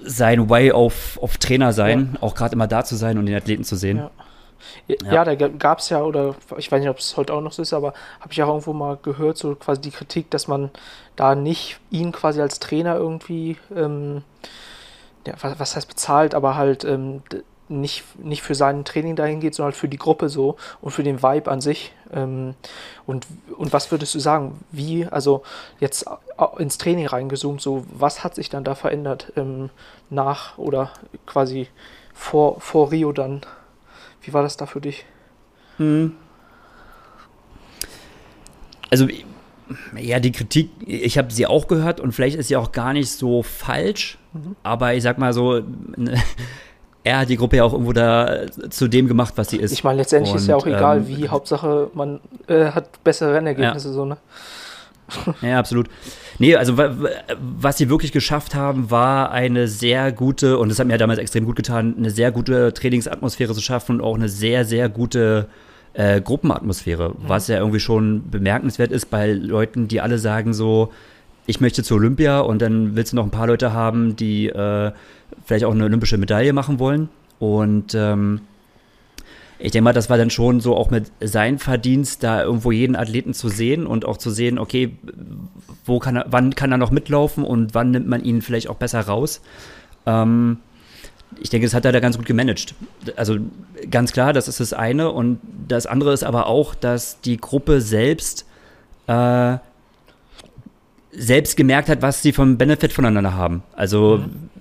[SPEAKER 3] sein Way of, of Trainer sein, ja. auch gerade immer da zu sein und den Athleten zu sehen.
[SPEAKER 4] Ja. Ja, ja, da gab es ja, oder ich weiß nicht, ob es heute auch noch so ist, aber habe ich auch irgendwo mal gehört, so quasi die Kritik, dass man da nicht ihn quasi als Trainer irgendwie, ähm, ja, was, was, heißt bezahlt, aber halt ähm, nicht, nicht für sein Training dahin geht, sondern für die Gruppe so und für den Vibe an sich. Ähm, und, und was würdest du sagen, wie, also jetzt ins Training reingezoomt, so was hat sich dann da verändert ähm, nach oder quasi vor, vor Rio dann? Wie war das da für dich? Hm.
[SPEAKER 3] Also, ja, die Kritik, ich habe sie auch gehört und vielleicht ist sie auch gar nicht so falsch, mhm. aber ich sag mal so, er hat die Gruppe ja auch irgendwo da zu dem gemacht, was sie ist.
[SPEAKER 4] Ich meine, letztendlich und, ist ja auch egal, ähm, wie, Hauptsache man äh, hat bessere Rennergebnisse, ja. so, ne?
[SPEAKER 3] Ja, absolut. Nee, also was sie wirklich geschafft haben, war eine sehr gute, und das hat mir ja damals extrem gut getan, eine sehr gute Trainingsatmosphäre zu schaffen und auch eine sehr, sehr gute äh, Gruppenatmosphäre, mhm. was ja irgendwie schon bemerkenswert ist bei Leuten, die alle sagen so, ich möchte zur Olympia und dann willst du noch ein paar Leute haben, die äh, vielleicht auch eine olympische Medaille machen wollen. Und ähm, ich denke mal, das war dann schon so auch mit sein Verdienst, da irgendwo jeden Athleten zu sehen und auch zu sehen, okay, wo kann er, wann kann er noch mitlaufen und wann nimmt man ihn vielleicht auch besser raus. Ähm, ich denke, das hat er da ganz gut gemanagt. Also ganz klar, das ist das eine. Und das andere ist aber auch, dass die Gruppe selbst äh, selbst gemerkt hat, was sie vom Benefit voneinander haben. Also mhm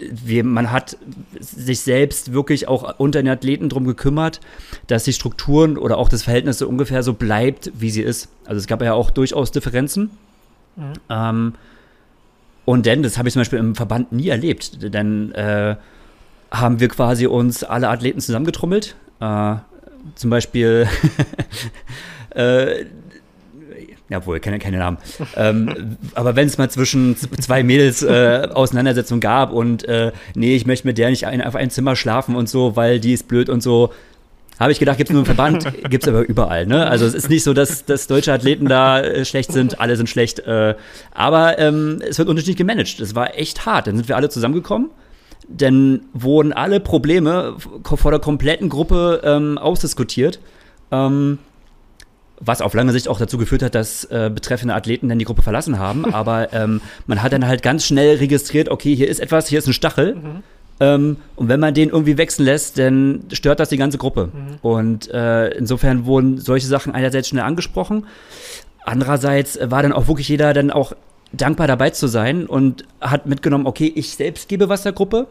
[SPEAKER 3] wir, man hat sich selbst wirklich auch unter den Athleten darum gekümmert, dass die Strukturen oder auch das Verhältnis so ungefähr so bleibt, wie sie ist. Also es gab ja auch durchaus Differenzen. Mhm. Ähm, und denn, das habe ich zum Beispiel im Verband nie erlebt, denn äh, haben wir quasi uns alle Athleten zusammengetrommelt. Äh, zum Beispiel äh, ja, wohl, keine, keine Namen. ähm, aber wenn es mal zwischen zwei Mädels äh, Auseinandersetzung gab und äh, nee, ich möchte mit der nicht ein, auf ein Zimmer schlafen und so, weil die ist blöd und so, habe ich gedacht, gibt es nur im Verband, gibt es aber überall. Ne? Also es ist nicht so, dass, dass deutsche Athleten da äh, schlecht sind, alle sind schlecht. Äh, aber ähm, es wird unterschiedlich gemanagt. Das war echt hart. Dann sind wir alle zusammengekommen. Dann wurden alle Probleme vor der kompletten Gruppe ähm, ausdiskutiert. Ähm, was auf lange Sicht auch dazu geführt hat, dass äh, betreffende Athleten dann die Gruppe verlassen haben. Aber ähm, man hat dann halt ganz schnell registriert, okay, hier ist etwas, hier ist ein Stachel. Mhm. Ähm, und wenn man den irgendwie wechseln lässt, dann stört das die ganze Gruppe. Mhm. Und äh, insofern wurden solche Sachen einerseits schnell angesprochen. Andererseits war dann auch wirklich jeder dann auch dankbar dabei zu sein und hat mitgenommen, okay, ich selbst gebe was der Gruppe.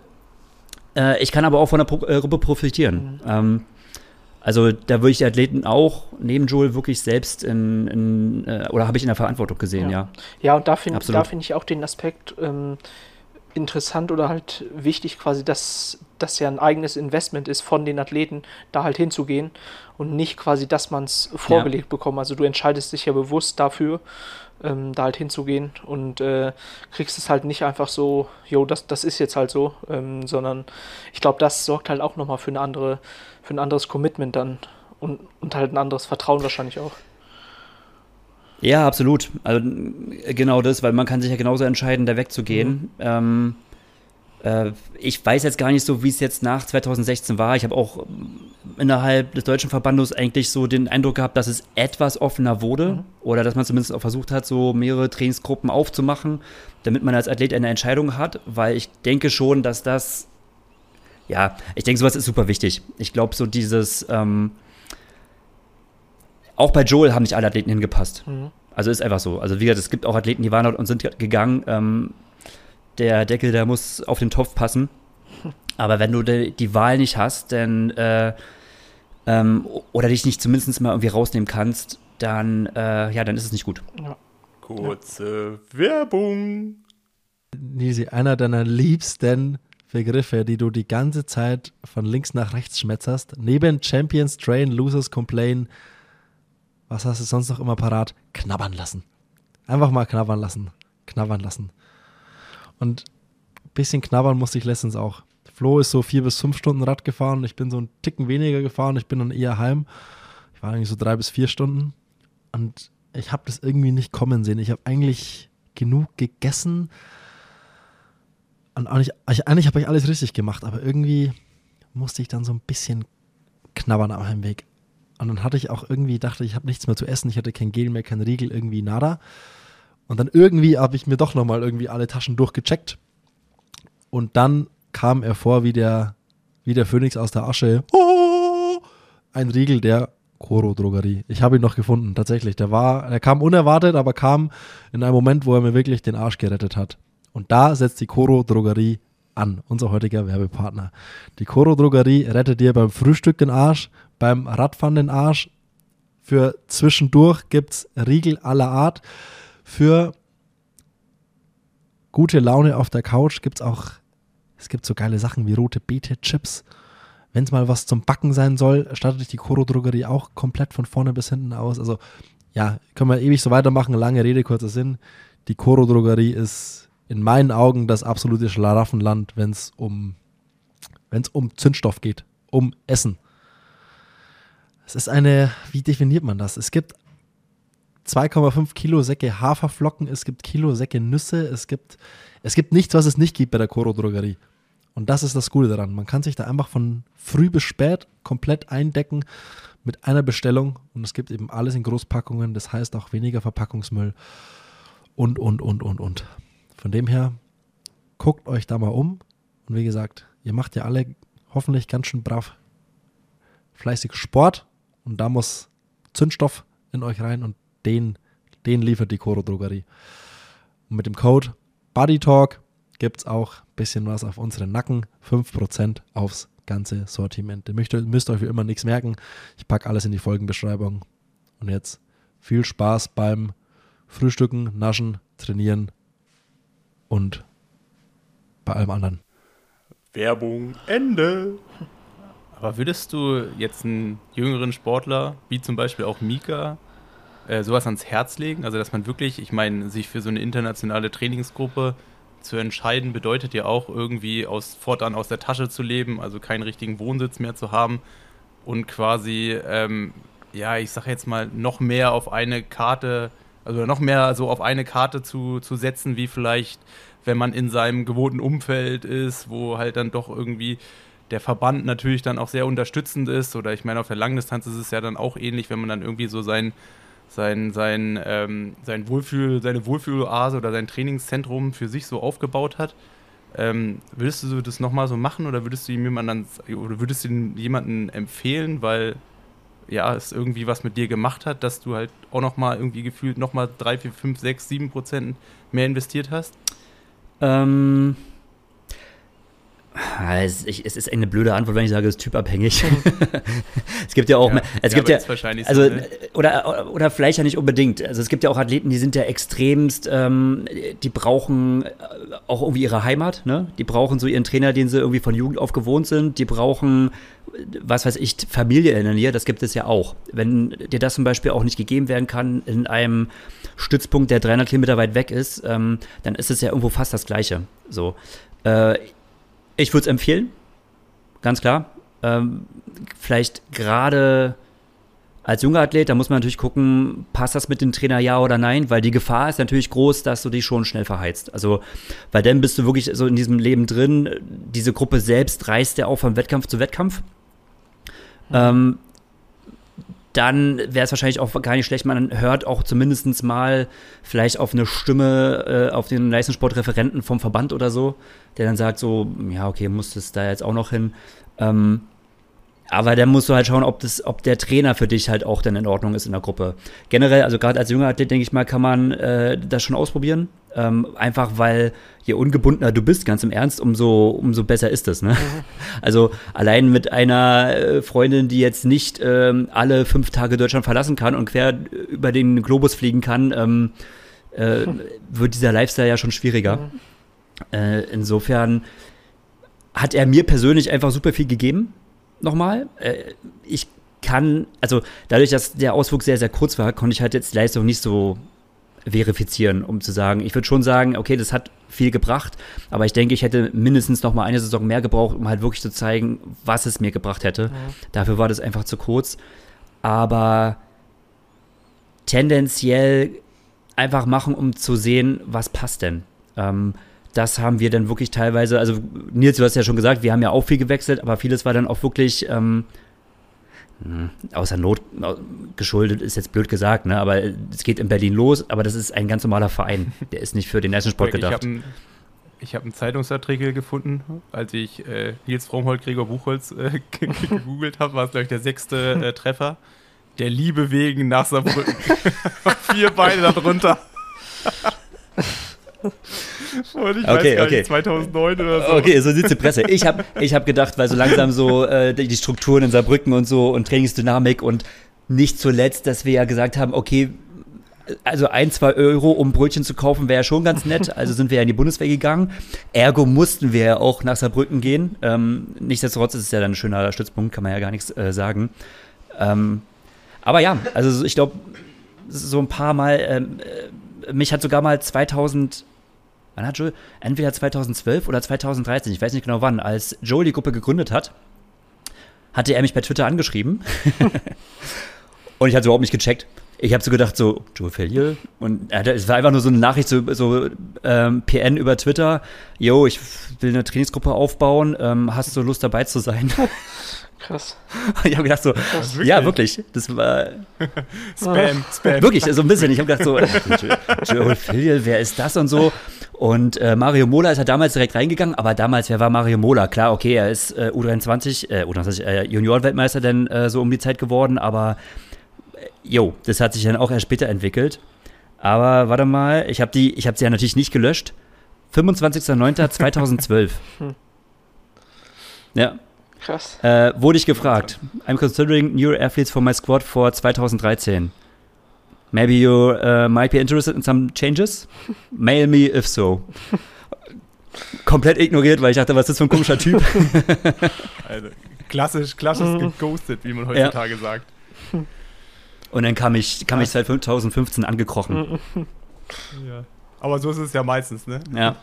[SPEAKER 3] Äh, ich kann aber auch von der Pro äh, Gruppe profitieren. Mhm. Ähm, also da würde ich die Athleten auch neben Joel wirklich selbst in, in äh, oder habe ich in der Verantwortung gesehen, ja.
[SPEAKER 4] Ja, ja und da finde find ich auch den Aspekt ähm, interessant oder halt wichtig quasi, dass das ja ein eigenes Investment ist von den Athleten, da halt hinzugehen und nicht quasi, dass man es vorgelegt ja. bekommt. Also du entscheidest dich ja bewusst dafür, ähm, da halt hinzugehen und äh, kriegst es halt nicht einfach so, jo, das, das ist jetzt halt so, ähm, sondern ich glaube, das sorgt halt auch nochmal für eine andere für ein anderes Commitment dann und, und halt ein anderes Vertrauen wahrscheinlich auch.
[SPEAKER 3] Ja, absolut. Also genau das, weil man kann sich ja genauso entscheiden, da wegzugehen. Mhm. Ähm, Äh, ich weiß jetzt gar nicht so, wie es jetzt nach 2016 war. Ich habe auch innerhalb des deutschen Verbandes eigentlich so den Eindruck gehabt, dass es etwas offener wurde mhm. oder dass man zumindest auch versucht hat, so mehrere Trainingsgruppen aufzumachen, damit man als Athlet eine Entscheidung hat, weil ich denke schon, dass das, ja, ich denke, sowas ist super wichtig. Ich glaube, so dieses, ähm, auch bei Joel haben nicht alle Athleten hingepasst. Mhm. Also ist einfach so. Also wie gesagt, es gibt auch Athleten, die waren dort und sind gegangen. Ähm, der Deckel, der muss auf den Topf passen. Aber wenn du die, die Wahl nicht hast, dann äh, ähm, oder dich nicht zumindest mal irgendwie rausnehmen kannst, dann äh, ja, dann ist es nicht gut. Ja.
[SPEAKER 2] Kurze ja. Werbung.
[SPEAKER 1] Nisi, einer deiner liebsten Begriffe, die du die ganze Zeit von links nach rechts schmetzerst, neben Champions Train, Losers Complain, was hast du sonst noch immer parat? Knabbern lassen. Einfach mal knabbern lassen. Knabbern lassen. Und ein bisschen knabbern musste ich letztens auch. Flo ist so vier bis fünf Stunden Rad gefahren. Ich bin so einen Ticken weniger gefahren. Ich bin dann eher heim. Ich war eigentlich so drei bis vier Stunden. Und ich habe das irgendwie nicht kommen sehen. Ich habe eigentlich genug gegessen. Und eigentlich, eigentlich habe ich alles richtig gemacht, aber irgendwie musste ich dann so ein bisschen knabbern am Heimweg. Und dann hatte ich auch irgendwie, dachte ich, habe nichts mehr zu essen, ich hatte kein Gel mehr, kein Riegel, irgendwie nada. Und dann irgendwie habe ich mir doch nochmal irgendwie alle Taschen durchgecheckt. Und dann kam er vor wie der, wie der Phönix aus der Asche. Oh, ein Riegel der Koro Drogerie. Ich habe ihn noch gefunden, tatsächlich. Der war, der kam unerwartet, aber kam in einem Moment, wo er mir wirklich den Arsch gerettet hat. Und da setzt die Koro Drogerie an, unser heutiger Werbepartner. Die Koro Drogerie rettet dir beim Frühstück den Arsch, beim Radfahren den Arsch. Für zwischendurch gibt es Riegel aller Art. Für gute Laune auf der Couch gibt es auch, es gibt so geile Sachen wie rote Beete-Chips. Wenn es mal was zum Backen sein soll, startet sich die Koro Drogerie auch komplett von vorne bis hinten aus. Also ja, können wir ewig so weitermachen. Lange Rede, kurzer Sinn. Die Koro Drogerie ist in meinen Augen das absolute Schlaraffenland, wenn es um, wenn's um Zündstoff geht, um Essen. Es ist eine, wie definiert man das? Es gibt 2,5 Kilo Säcke Haferflocken, es gibt Kilo Säcke Nüsse, es gibt, es gibt nichts, was es nicht gibt bei der Koro Drogerie. Und das ist das Gute daran. Man kann sich da einfach von früh bis spät komplett eindecken mit einer Bestellung und es gibt eben alles in Großpackungen, das heißt auch weniger Verpackungsmüll und, und, und, und, und. Von dem her, guckt euch da mal um und wie gesagt, ihr macht ja alle hoffentlich ganz schön brav fleißig Sport und da muss Zündstoff in euch rein und den, den liefert die Coro Drogerie. Und mit dem Code BuddyTalk gibt es auch ein bisschen was auf unseren Nacken. 5% aufs ganze Sortiment. Ihr müsst, müsst euch wie immer nichts merken. Ich packe alles in die Folgenbeschreibung. Und jetzt viel Spaß beim Frühstücken, Naschen, Trainieren und bei allem anderen.
[SPEAKER 2] Werbung Ende. Aber würdest du jetzt einen jüngeren Sportler, wie zum Beispiel auch Mika, äh, sowas ans Herz legen? Also, dass man wirklich, ich meine, sich für so eine internationale Trainingsgruppe zu entscheiden, bedeutet ja auch irgendwie aus, fortan aus der Tasche zu leben, also keinen richtigen Wohnsitz mehr zu haben und quasi, ähm, ja, ich sag jetzt mal, noch mehr auf eine Karte, also noch mehr so auf eine Karte zu, zu setzen, wie vielleicht, wenn man in seinem gewohnten Umfeld ist, wo halt dann doch irgendwie der Verband natürlich dann auch sehr unterstützend ist. Oder ich meine, auf der Langdistanz ist es ja dann auch ähnlich, wenn man dann irgendwie so sein, sein, sein, ähm, sein Wohlfühl, seine Wohlfühloase oder sein Trainingszentrum für sich so aufgebaut hat. Ähm, würdest du das nochmal so machen oder würdest du ihm jemanden oder würdest du jemanden empfehlen, weil ja, es irgendwie was mit dir gemacht hat, dass du halt auch nochmal irgendwie gefühlt nochmal 3, 4, 5, 6, 7 Prozent mehr investiert hast?
[SPEAKER 3] Ähm, es, ist eine blöde Antwort, wenn ich sage, es ist typabhängig. es gibt ja auch, ja, es gibt ja, also so, ne? oder oder vielleicht ja nicht unbedingt. Also es gibt ja auch Athleten, die sind ja extremst, ähm, die brauchen äh, auch irgendwie ihre Heimat, ne? Die brauchen so ihren Trainer, den sie irgendwie von Jugend auf gewohnt sind. Die brauchen, was weiß ich, Familie in der Nähe. Das gibt es ja auch. Wenn dir das zum Beispiel auch nicht gegeben werden kann in einem Stützpunkt, der 300 Kilometer weit weg ist, ähm, dann ist es ja irgendwo fast das Gleiche. So. Ich würde es empfehlen, ganz klar. Ähm, vielleicht gerade, Als junger Athlet, da muss man natürlich gucken, passt das mit dem Trainer ja oder nein, weil die Gefahr ist natürlich groß, dass du dich schon schnell verheizt. Also, weil dann bist du wirklich so in diesem Leben drin, diese Gruppe selbst reißt ja auch vom Wettkampf zu Wettkampf. Mhm. Ähm, dann wäre es wahrscheinlich auch gar nicht schlecht, man hört auch zumindest mal vielleicht auf eine Stimme, äh, auf den Leistungssportreferenten vom Verband oder so, der dann sagt so, ja, okay, muss das da jetzt auch noch hin. Ähm, aber dann musst du halt schauen, ob, das, ob der Trainer für dich halt auch dann in Ordnung ist in der Gruppe. Generell, also gerade als junger Athlet, denke ich mal, kann man äh, das schon ausprobieren. Ähm, einfach weil je ungebundener du bist, ganz im Ernst, umso, umso besser ist es. Ne? Mhm. Also allein mit einer äh, Freundin, die jetzt nicht ähm, alle fünf Tage Deutschland verlassen kann und quer über den Globus fliegen kann, ähm, äh, wird dieser Lifestyle ja schon schwieriger. Mhm. Äh, insofern hat er mir persönlich einfach super viel gegeben nochmal. Äh, ich kann, also dadurch, dass der Ausflug sehr, sehr kurz war, konnte ich halt jetzt Leistung nicht so verifizieren, um zu sagen, ich würde schon sagen, okay, das hat viel gebracht, aber ich denke, ich hätte mindestens noch mal eine Saison mehr gebraucht, um halt wirklich zu zeigen, was es mir gebracht hätte. Mhm. Dafür war das einfach zu kurz. Aber tendenziell einfach machen, um zu sehen, was passt denn. Ähm, das haben wir dann wirklich teilweise, also Nils, du hast ja schon gesagt, wir haben ja auch viel gewechselt, aber vieles war dann auch wirklich ähm, hm, außer Not geschuldet, ist jetzt blöd gesagt, ne? aber es geht in Berlin los, aber das ist ein ganz normaler Verein. Der ist nicht für den ersten Sport gedacht.
[SPEAKER 2] Ich habe einen Zeitungsartikel gefunden, als ich äh, Nils Fromhold, Gregor Buchholz äh, gegoogelt habe, war es, glaube ich, der sechste äh, Treffer. Der Liebe wegen nach Saarbrücken. Vier Beine darunter.
[SPEAKER 3] Und ich okay, weiß okay. Nicht, 2009 oder so. Okay, so sieht die Presse. Ich habe ich hab gedacht, weil so langsam so äh, die Strukturen in Saarbrücken und so und Trainingsdynamik und nicht zuletzt, dass wir ja gesagt haben, okay, also ein, zwei Euro, um Brötchen zu kaufen, wäre ja schon ganz nett. Also sind wir ja in die Bundeswehr gegangen. Ergo mussten wir ja auch nach Saarbrücken gehen. Ähm, nichtsdestotrotz ist es ja dann ein schöner Stützpunkt, kann man ja gar nichts äh, sagen. Ähm, aber ja, also ich glaube, so ein paar Mal, ähm, äh, mich hat sogar mal 2000 wann hat Joel, entweder 2012 oder 2013, ich weiß nicht genau wann, als Joel die Gruppe gegründet hat, hatte er mich bei Twitter angeschrieben. und ich hatte überhaupt nicht gecheckt. Ich habe so gedacht, so, Joel Felier? Und es war einfach nur so eine Nachricht, so, so ähm, PN über Twitter. Yo, ich will eine Trainingsgruppe aufbauen. Ähm, hast du Lust dabei zu sein? Krass. Ich habe gedacht so, Krass, wirklich? ja, wirklich. Das war Spam, Spam. Wirklich, so ein bisschen. Ich habe gedacht so, Joel Filial, wer ist das und so. Und äh, Mario Mola ist ja damals direkt reingegangen, aber damals, wer war Mario Mola? Klar, okay, er ist äh, U23, äh, U23 äh, Juniorenweltmeister dann äh, so um die Zeit geworden, aber äh, jo, das hat sich dann auch erst später entwickelt. Aber warte mal, ich habe die, ich habe sie ja natürlich nicht gelöscht. 25.09.2012. Hm. Ja. Krass. Äh, wurde ich gefragt. I'm considering new athletes for my squad for 2013. Maybe you uh, might be interested in some changes? Mail me if so. Komplett ignoriert, weil ich dachte, was ist das für ein komischer Typ?
[SPEAKER 2] also, klassisch, klassisch mhm. geghostet, wie man heutzutage ja. sagt.
[SPEAKER 3] Und dann kam ich, kam ich seit 2015 angekrochen.
[SPEAKER 2] Ja. Aber so ist es ja meistens, ne?
[SPEAKER 3] Ja.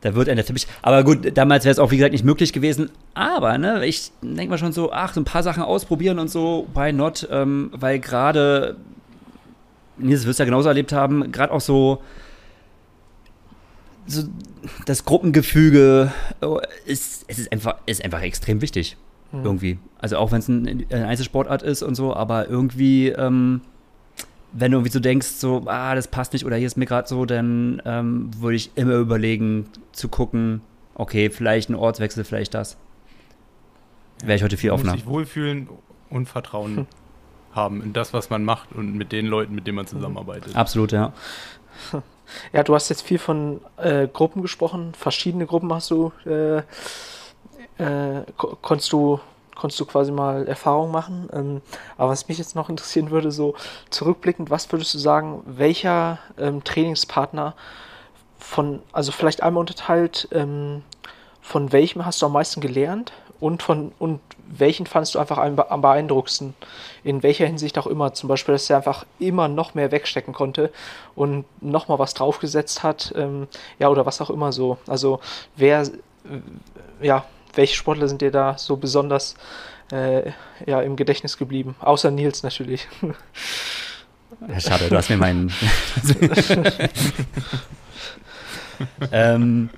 [SPEAKER 3] Da wird der Teppich. Aber gut, damals wäre es auch, wie gesagt, nicht möglich gewesen. Aber, ne, ich denke mal schon so, ach, so ein paar Sachen ausprobieren und so, why not? Ähm, weil gerade, Nils wirst ja genauso erlebt haben, gerade auch so, so das Gruppengefüge oh, ist, es ist einfach, ist einfach extrem wichtig. Mhm. Irgendwie. Also auch wenn es ein, eine Einzelsportart ist und so, aber irgendwie, ähm, wenn du irgendwie so denkst, so, ah, das passt nicht oder hier ist mir gerade so, dann ähm, würde ich immer überlegen, zu gucken, okay, vielleicht ein Ortswechsel, vielleicht das. Wäre ich heute viel offener.
[SPEAKER 2] Sich wohlfühlen und Vertrauen hm. haben in das, was man macht und mit den Leuten, mit denen man zusammenarbeitet.
[SPEAKER 3] Absolut, ja.
[SPEAKER 4] Ja, du hast jetzt viel von äh, Gruppen gesprochen. Verschiedene Gruppen hast du, äh, äh, konntest du konntest du quasi mal Erfahrung machen. Ähm, aber was mich jetzt noch interessieren würde, so zurückblickend, was würdest du sagen, welcher ähm, Trainingspartner von, also vielleicht einmal unterteilt, ähm, von welchem hast du am meisten gelernt und von und welchen fandest du einfach am, beeindruckendsten? In welcher Hinsicht auch immer. Zum Beispiel, dass er einfach immer noch mehr wegstecken konnte und nochmal was draufgesetzt hat. Ähm, ja, oder was auch immer so. Also wer, ja, welche Sportler sind dir da so besonders äh, ja, im Gedächtnis geblieben. Außer Nils natürlich.
[SPEAKER 3] Ja, schade, du hast mir meinen. ähm,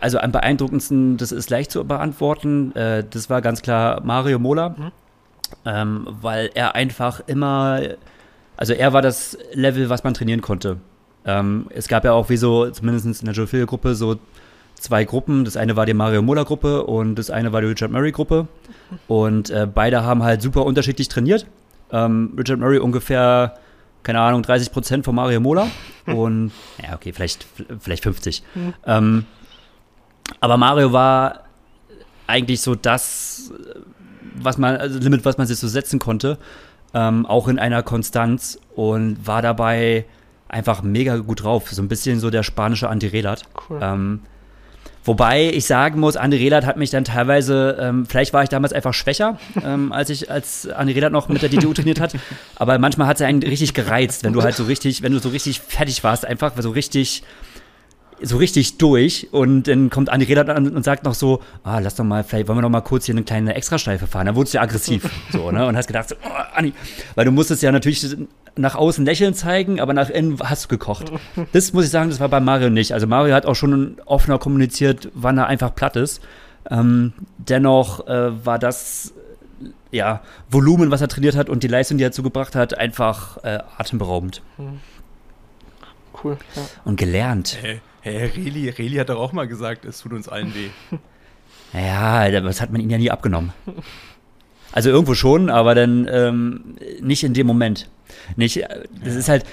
[SPEAKER 3] also am beeindruckendsten, das ist leicht zu beantworten, äh, das war ganz klar Mario Mola, mhm. ähm, weil er einfach immer, also er war das Level, was man trainieren konnte. Ähm, es gab ja auch wie so, zumindest in der Joe Gruppe, so zwei Gruppen. Das eine war die Mario Mola Gruppe und das eine war die Richard Murray Gruppe. Und äh, beide haben halt super unterschiedlich trainiert. Ähm, Richard Murray ungefähr, keine Ahnung, 30 Prozent von Mario Mola. und, ja, okay, vielleicht, vielleicht 50. Mhm. Ähm, aber Mario war eigentlich so das, was man, also Limit, was man sich so setzen konnte. Ähm, auch in einer Konstanz und war dabei einfach mega gut drauf. So ein bisschen so der spanische Anti Relat. Cool. Ähm, Wobei ich sagen muss, Andi Rehlert hat mich dann teilweise, ähm, vielleicht war ich damals einfach schwächer, ähm, als ich, als Andi Rehlert noch mit der DTU trainiert hat. Aber manchmal hat es einen richtig gereizt, wenn du halt so richtig, wenn du so richtig fertig warst, einfach so richtig, so richtig durch und dann kommt Andi Rehlert an und sagt noch so, ah, lass doch mal, vielleicht wollen wir noch mal kurz hier eine kleine Extraschleife fahren. Dann wurdest du ja aggressiv, so, ne, und hast gedacht, so, oh, Andi, weil du musstest ja natürlich nach außen lächeln zeigen, aber nach innen hast du gekocht. Das muss ich sagen, das war bei Mario nicht. Also Mario hat auch schon offener kommuniziert, wann er einfach platt ist. Ähm, dennoch äh, war das ja, Volumen, was er trainiert hat und die Leistung, die er zugebracht hat, einfach äh, atemberaubend. Hm.
[SPEAKER 4] Cool.
[SPEAKER 3] Ja. Und gelernt.
[SPEAKER 2] Hey, hey Reli, Reli hat doch auch mal gesagt, es tut uns allen weh.
[SPEAKER 3] Ja, das hat man ihm ja nie abgenommen. Also irgendwo schon, aber dann ähm, nicht in dem Moment. Nicht, das ist halt,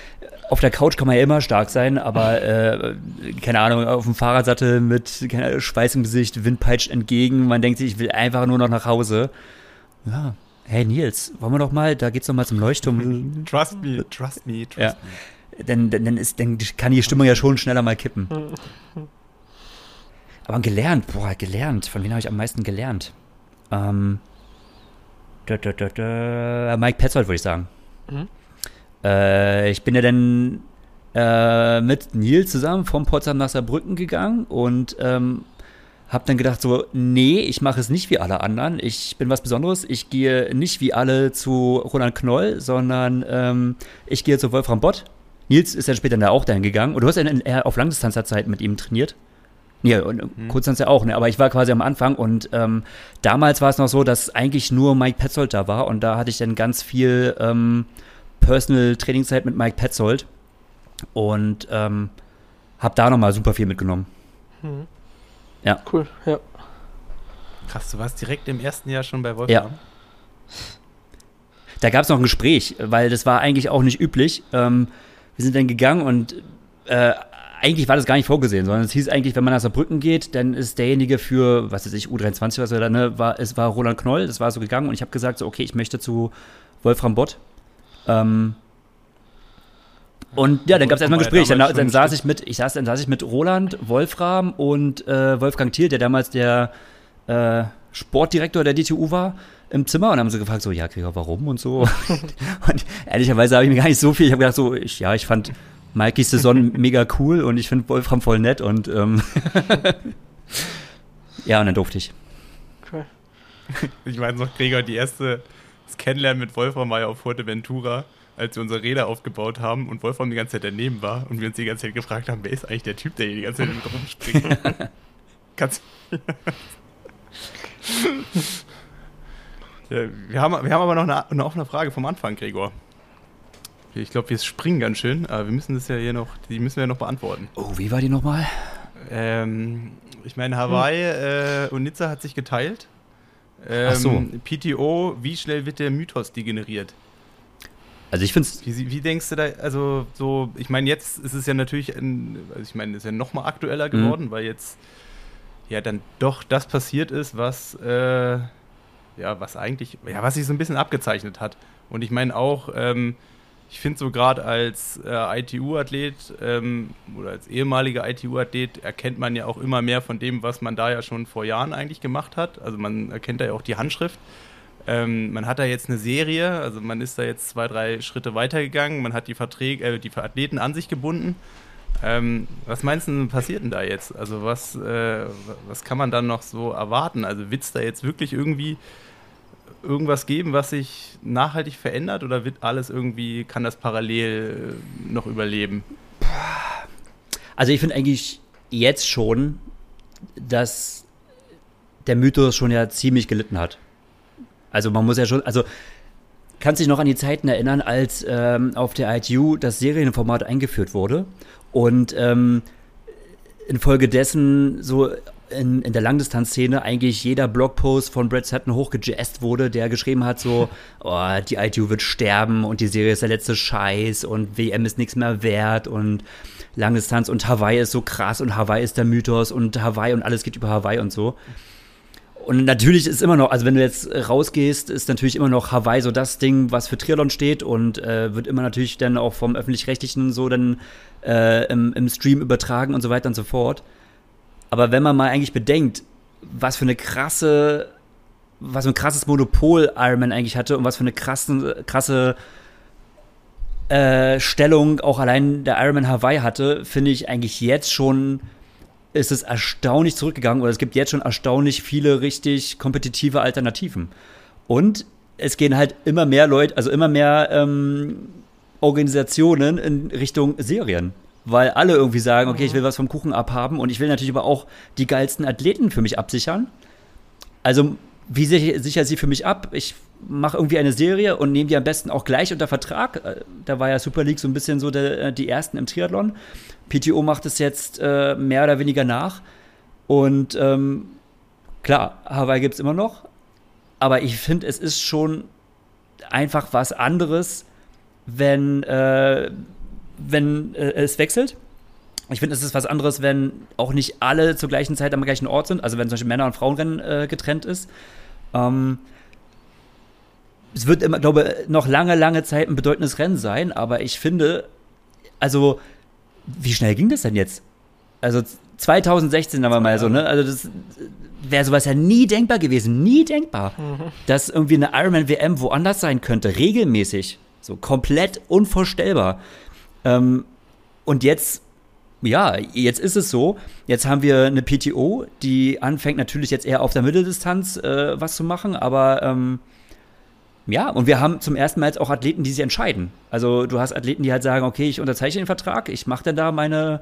[SPEAKER 3] auf der Couch kann man ja immer stark sein, aber äh, keine Ahnung, auf dem Fahrradsattel mit keine, Schweiß im Gesicht, Wind peitscht entgegen, man denkt sich, ich will einfach nur noch nach Hause. Ja, hey Nils, wollen wir doch mal, da geht's doch mal zum Leuchtturm.
[SPEAKER 2] Trust me, trust me, trust ja.
[SPEAKER 3] me. Dann, dann, ist, dann kann die Stimmung ja schon schneller mal kippen. Aber gelernt, boah, gelernt. Von wem habe ich am meisten gelernt? Ähm, da, da, da, Mike Petzold, würde ich sagen. Mhm. Äh, ich bin ja dann äh, mit Neil zusammen vom Potsdam nach Saarbrücken gegangen und ähm, habe dann gedacht so, nee, ich mache es nicht wie alle anderen. Ich bin was Besonderes. Ich gehe nicht wie alle zu Roland Knoll, sondern ähm, ich gehe zu Wolfram Bott. Nils ist dann später dann auch dahin gegangen. Und du hast ja eher auf Langdistanzerzeit mit ihm trainiert. Ja, und mhm. Kurzdistanz ja auch, ne? Aber ich war quasi am Anfang und ähm, damals war es noch so, dass eigentlich nur Mike Petzold da war und da hatte ich dann ganz viel ähm, Personal Trainingszeit mit Mike Petzold und ähm, habe da nochmal super viel mitgenommen. Mhm.
[SPEAKER 4] Ja. Cool, ja.
[SPEAKER 2] Krass, du warst direkt im ersten Jahr schon bei Wolfram. Ja.
[SPEAKER 3] Da gab es noch ein Gespräch, weil das war eigentlich auch nicht üblich. Ähm, wir sind dann gegangen und äh, eigentlich war das gar nicht vorgesehen, sondern es hieß eigentlich, wenn man nach Saarbrücken geht, dann ist derjenige für, was weiß ich, U23, was er da, ne, war, es war Roland Knoll, das war so gegangen und ich habe gesagt, so, okay, ich möchte zu Wolfram Bott. Ähm, und ja, dann gab es erstmal ein Gespräch. Dann, dann saß ich mit, ich saß, dann saß ich mit Roland, Wolfram und äh, Wolfgang Thiel, der damals der äh, Sportdirektor der DTU war, im Zimmer und haben sie gefragt, so, ja, Gregor, warum und so. und ehrlicherweise habe ich mir gar nicht so viel, ich habe gedacht, so, ich, ja, ich fand Mikey Saison mega cool und ich finde Wolfram voll nett und ähm ja, und dann durfte ich.
[SPEAKER 2] Cool. Ich meine noch, Gregor, die erste das Kennenlernen mit Wolfram war ja auf Fuerteventura, als wir unsere Räder aufgebaut haben und Wolfram die ganze Zeit daneben war und wir uns die ganze Zeit gefragt haben, wer ist eigentlich der Typ, der hier die ganze Zeit rumspringt. Kannst wir, haben, wir haben aber noch eine, eine offene Frage vom Anfang, Gregor. Ich glaube, wir springen ganz schön, aber wir müssen das ja hier noch, die müssen wir noch beantworten.
[SPEAKER 3] Oh, wie war die nochmal?
[SPEAKER 2] Ähm, ich meine, Hawaii hm. äh, und Nizza hat sich geteilt. Ähm, Ach so. PTO, wie schnell wird der Mythos degeneriert?
[SPEAKER 3] Also ich finde es.
[SPEAKER 2] Wie, wie, denkst du da, also so, ich meine, jetzt ist es ja natürlich, ein, also ich meine, ist ja noch mal aktueller mhm. geworden, mhm. weil jetzt ja dann doch das passiert ist, was, äh, ja, was eigentlich, ja, was sich so ein bisschen abgezeichnet hat. Und ich meine auch, ähm, ich finde so gerade als äh, ITU-Athlet ähm, oder als ehemaliger ITU-Athlet erkennt man ja auch immer mehr von dem, was man da ja schon vor Jahren eigentlich gemacht hat. Also man erkennt da ja auch die Handschrift. Ähm, man hat da jetzt eine Serie, also man ist da jetzt zwei, drei Schritte weitergegangen, man hat die Verträge, äh, die Athleten an sich gebunden. Ähm, was meinst du, passiert denn da jetzt? Also was, äh, was kann man dann noch so erwarten? Also wird es da jetzt wirklich irgendwie irgendwas geben, was sich nachhaltig verändert oder wird alles irgendwie, kann das parallel äh, noch überleben?
[SPEAKER 3] Also ich finde eigentlich jetzt schon, dass der Mythos schon ja ziemlich gelitten hat. Also man muss ja schon, also kannst dich noch an die Zeiten erinnern, als ähm, auf der ITU das Serienformat eingeführt wurde und ähm, infolgedessen so in, in der Langdistanzszene eigentlich jeder Blogpost von Brad Sutton hochgejazzt wurde, der geschrieben hat so, oh, die ITU wird sterben und die Serie ist der letzte Scheiß und WM ist nichts mehr wert und Langdistanz und Hawaii ist so krass und Hawaii ist der Mythos und Hawaii und alles geht über Hawaii und so. Und natürlich ist immer noch, also wenn du jetzt rausgehst, ist natürlich immer noch Hawaii so das Ding, was für Triathlon steht und äh, wird immer natürlich dann auch vom öffentlich-rechtlichen so dann äh, im, im Stream übertragen und so weiter und so fort. Aber wenn man mal eigentlich bedenkt, was für eine krasse, was für ein krasses Monopol Iron Man eigentlich hatte und was für eine krasse, krasse äh, Stellung auch allein der Iron Man Hawaii hatte, finde ich eigentlich jetzt schon ist es erstaunlich zurückgegangen oder es gibt jetzt schon erstaunlich viele richtig kompetitive Alternativen. Und es gehen halt immer mehr Leute, also immer mehr ähm, Organisationen in Richtung Serien weil alle irgendwie sagen, okay, ich will was vom Kuchen abhaben und ich will natürlich aber auch die geilsten Athleten für mich absichern. Also, wie sichert sie für mich ab? Ich mache irgendwie eine Serie und nehme die am besten auch gleich unter Vertrag. Äh, da war ja Super League so ein bisschen so der, äh, die ersten im Triathlon. PTO macht es jetzt äh, mehr oder weniger nach. Und ähm, klar, Hawaii gibt es immer noch. Aber ich finde, es ist schon einfach was anderes, wenn, äh, wenn äh, es wechselt. Ich finde, es ist was anderes, wenn auch nicht alle zur gleichen Zeit am gleichen Ort sind, also wenn zum Beispiel Männer- und Frauenrennen äh, getrennt ist. Ähm, es wird immer, glaube ich, noch lange, lange Zeit ein bedeutendes Rennen sein, aber ich finde, also, wie schnell ging das denn jetzt? Also 2016 haben wir mal so, ne? Also das wäre sowas ja nie denkbar gewesen, nie denkbar, mhm. dass irgendwie eine Ironman WM woanders sein könnte, regelmäßig, so komplett unvorstellbar. Ähm, und jetzt, ja, jetzt ist es so. Jetzt haben wir eine PTO, die anfängt natürlich jetzt eher auf der Mitteldistanz äh, was zu machen, aber ähm, ja, und wir haben zum ersten Mal jetzt auch Athleten, die sich entscheiden. Also du hast Athleten, die halt sagen, okay, ich unterzeichne den Vertrag, ich mache dann da meine,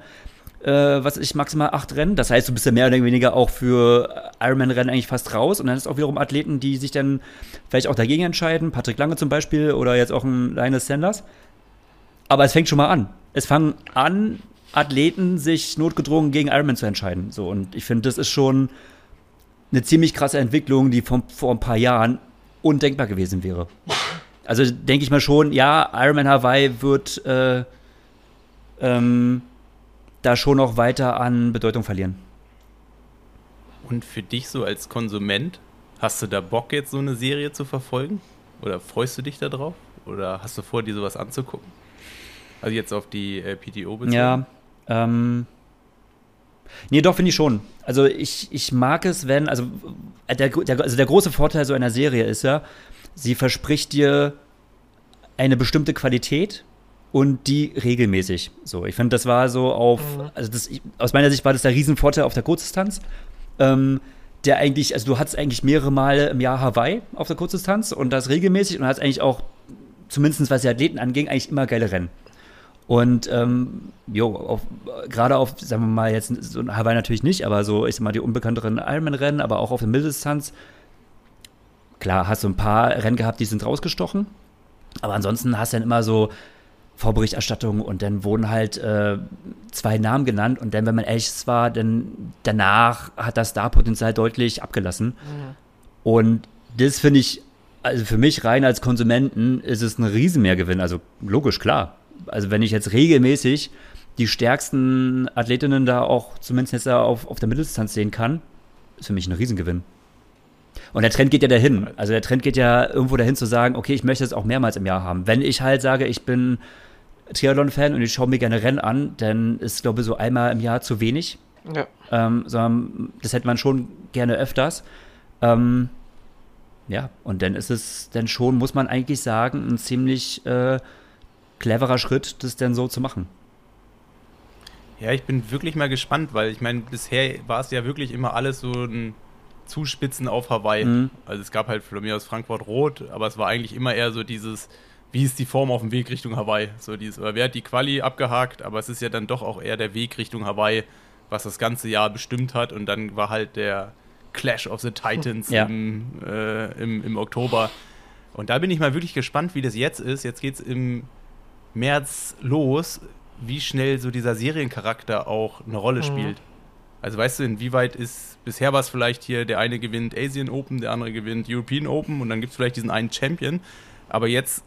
[SPEAKER 3] äh, was ich maximal acht Rennen. Das heißt, du bist ja mehr oder weniger auch für Ironman-Rennen eigentlich fast raus. Und dann ist auch wiederum Athleten, die sich dann vielleicht auch dagegen entscheiden. Patrick Lange zum Beispiel oder jetzt auch ein Linus Sanders. Aber es fängt schon mal an. Es fangen an, Athleten sich notgedrungen gegen Ironman zu entscheiden. So, und ich finde, das ist schon eine ziemlich krasse Entwicklung, die vom, vor ein paar Jahren undenkbar gewesen wäre. Also denke ich mal schon, ja, Ironman Hawaii wird äh, ähm, da schon noch weiter an Bedeutung verlieren.
[SPEAKER 2] Und für dich so als Konsument, hast du da Bock jetzt so eine Serie zu verfolgen? Oder freust du dich da drauf? Oder hast du vor, dir sowas anzugucken? Also jetzt auf die äh, PTO
[SPEAKER 3] bezogen? Ja. Ähm, nee, doch, finde ich schon. Also ich, ich mag es, wenn, also äh, der, der, also der große Vorteil so einer Serie ist ja, sie verspricht dir eine bestimmte Qualität und die regelmäßig. So, ich finde, das war so auf, mhm. also das, aus meiner Sicht war das der Riesenvorteil auf der Kurzdistanz. Ähm, der eigentlich, also du hattest eigentlich mehrere Male im Jahr Hawaii auf der Kurzdistanz und das regelmäßig und hast eigentlich auch, zumindest was die Athleten anging, eigentlich immer geile Rennen. Und ähm, jo, gerade auf, sagen wir mal, jetzt so Hawaii natürlich nicht, aber so, ich sag mal, die unbekannteren Ironman-Rennen, aber auch auf der Mitteldistanz, klar, hast du ein paar Rennen gehabt, die sind rausgestochen. Aber ansonsten hast du dann immer so Vorberichterstattung und dann wurden halt äh, zwei Namen genannt und dann, wenn man ehrlich war, dann danach hat das Star-Potenzial deutlich abgelassen. Mhm. Und das finde ich, also für mich rein als Konsumenten ist es ein Riesenmehrgewinn. Also logisch, klar also wenn ich jetzt regelmäßig die stärksten Athletinnen da auch zumindest jetzt auf, auf der Mitteldistanz sehen kann, ist für mich ein Riesengewinn. Und der Trend geht ja dahin. Also der Trend geht ja irgendwo dahin zu sagen, okay, ich möchte es auch mehrmals im Jahr haben. Wenn ich halt sage, ich bin Triathlon-Fan und ich schaue mir gerne Rennen an, dann ist, glaube ich, so einmal im Jahr zu wenig. Ja. Ähm, sondern das hätte man schon gerne öfters. Ähm, ja, und dann ist es dann schon, muss man eigentlich sagen, ein ziemlich äh, cleverer Schritt, das denn so zu machen.
[SPEAKER 2] Ja, ich bin wirklich mal gespannt, weil ich meine, bisher war es ja wirklich immer alles so ein Zuspitzen auf Hawaii. Mhm. Also es gab halt für mich aus Frankfurt Rot, aber es war eigentlich immer eher so dieses, wie ist die Form auf dem Weg Richtung Hawaii? So dieses, oder wer hat die Quali abgehakt, aber es ist ja dann doch auch eher der Weg Richtung Hawaii, was das ganze Jahr bestimmt hat. Und dann war halt der Clash of the Titans ja. im, äh, im, im Oktober. Und da bin ich mal wirklich gespannt, wie das jetzt ist. Jetzt geht es im März los, wie schnell so dieser Seriencharakter auch eine Rolle mhm. spielt. Also weißt du, inwieweit ist, bisher war es vielleicht hier, der eine gewinnt Asian Open, der andere gewinnt European Open und dann gibt es vielleicht diesen einen Champion. Aber jetzt